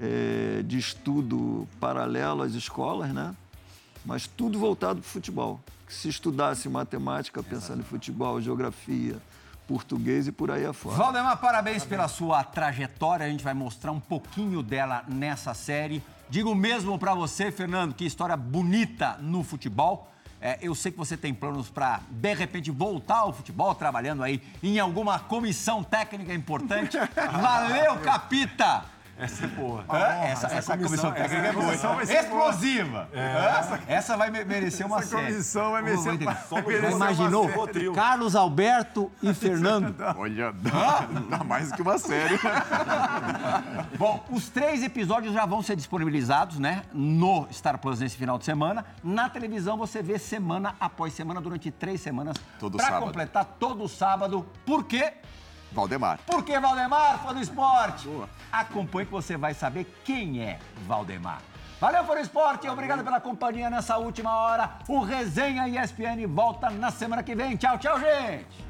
eh, de estudo paralelo às escolas, né? Mas tudo voltado para o futebol. Que se estudasse matemática pensando em futebol, geografia, português e por aí afora. Valdemar, parabéns pela sua trajetória. A gente vai mostrar um pouquinho dela nessa série. Digo mesmo pra você, Fernando, que história bonita no futebol. É, eu sei que você tem planos pra de repente voltar ao futebol, trabalhando aí em alguma comissão técnica importante. Valeu, capita! Essa é boa. Hã? Essa, essa comissão, técnica é boa. comissão vai ser boa. Explosiva. É. Hã? Essa vai me- merecer uma Essa série. comissão vai merecer- entender. vai merecer uma Imaginou? Carlos Alberto e Fernando. Olha, dá, dá mais do que uma série. Bom, os três episódios já vão ser disponibilizados, né? No Star Plus nesse final de semana. Na televisão você vê semana após semana, durante três semanas. Todo pra sábado. completar todo sábado. Por quê? Valdemar. Porque Valdemar, fã do esporte. Acompanhe que você vai saber quem é Valdemar. Valeu, fã do esporte. Obrigado pela companhia nessa última hora. O Resenha ESPN volta na semana que vem. Tchau, tchau, gente.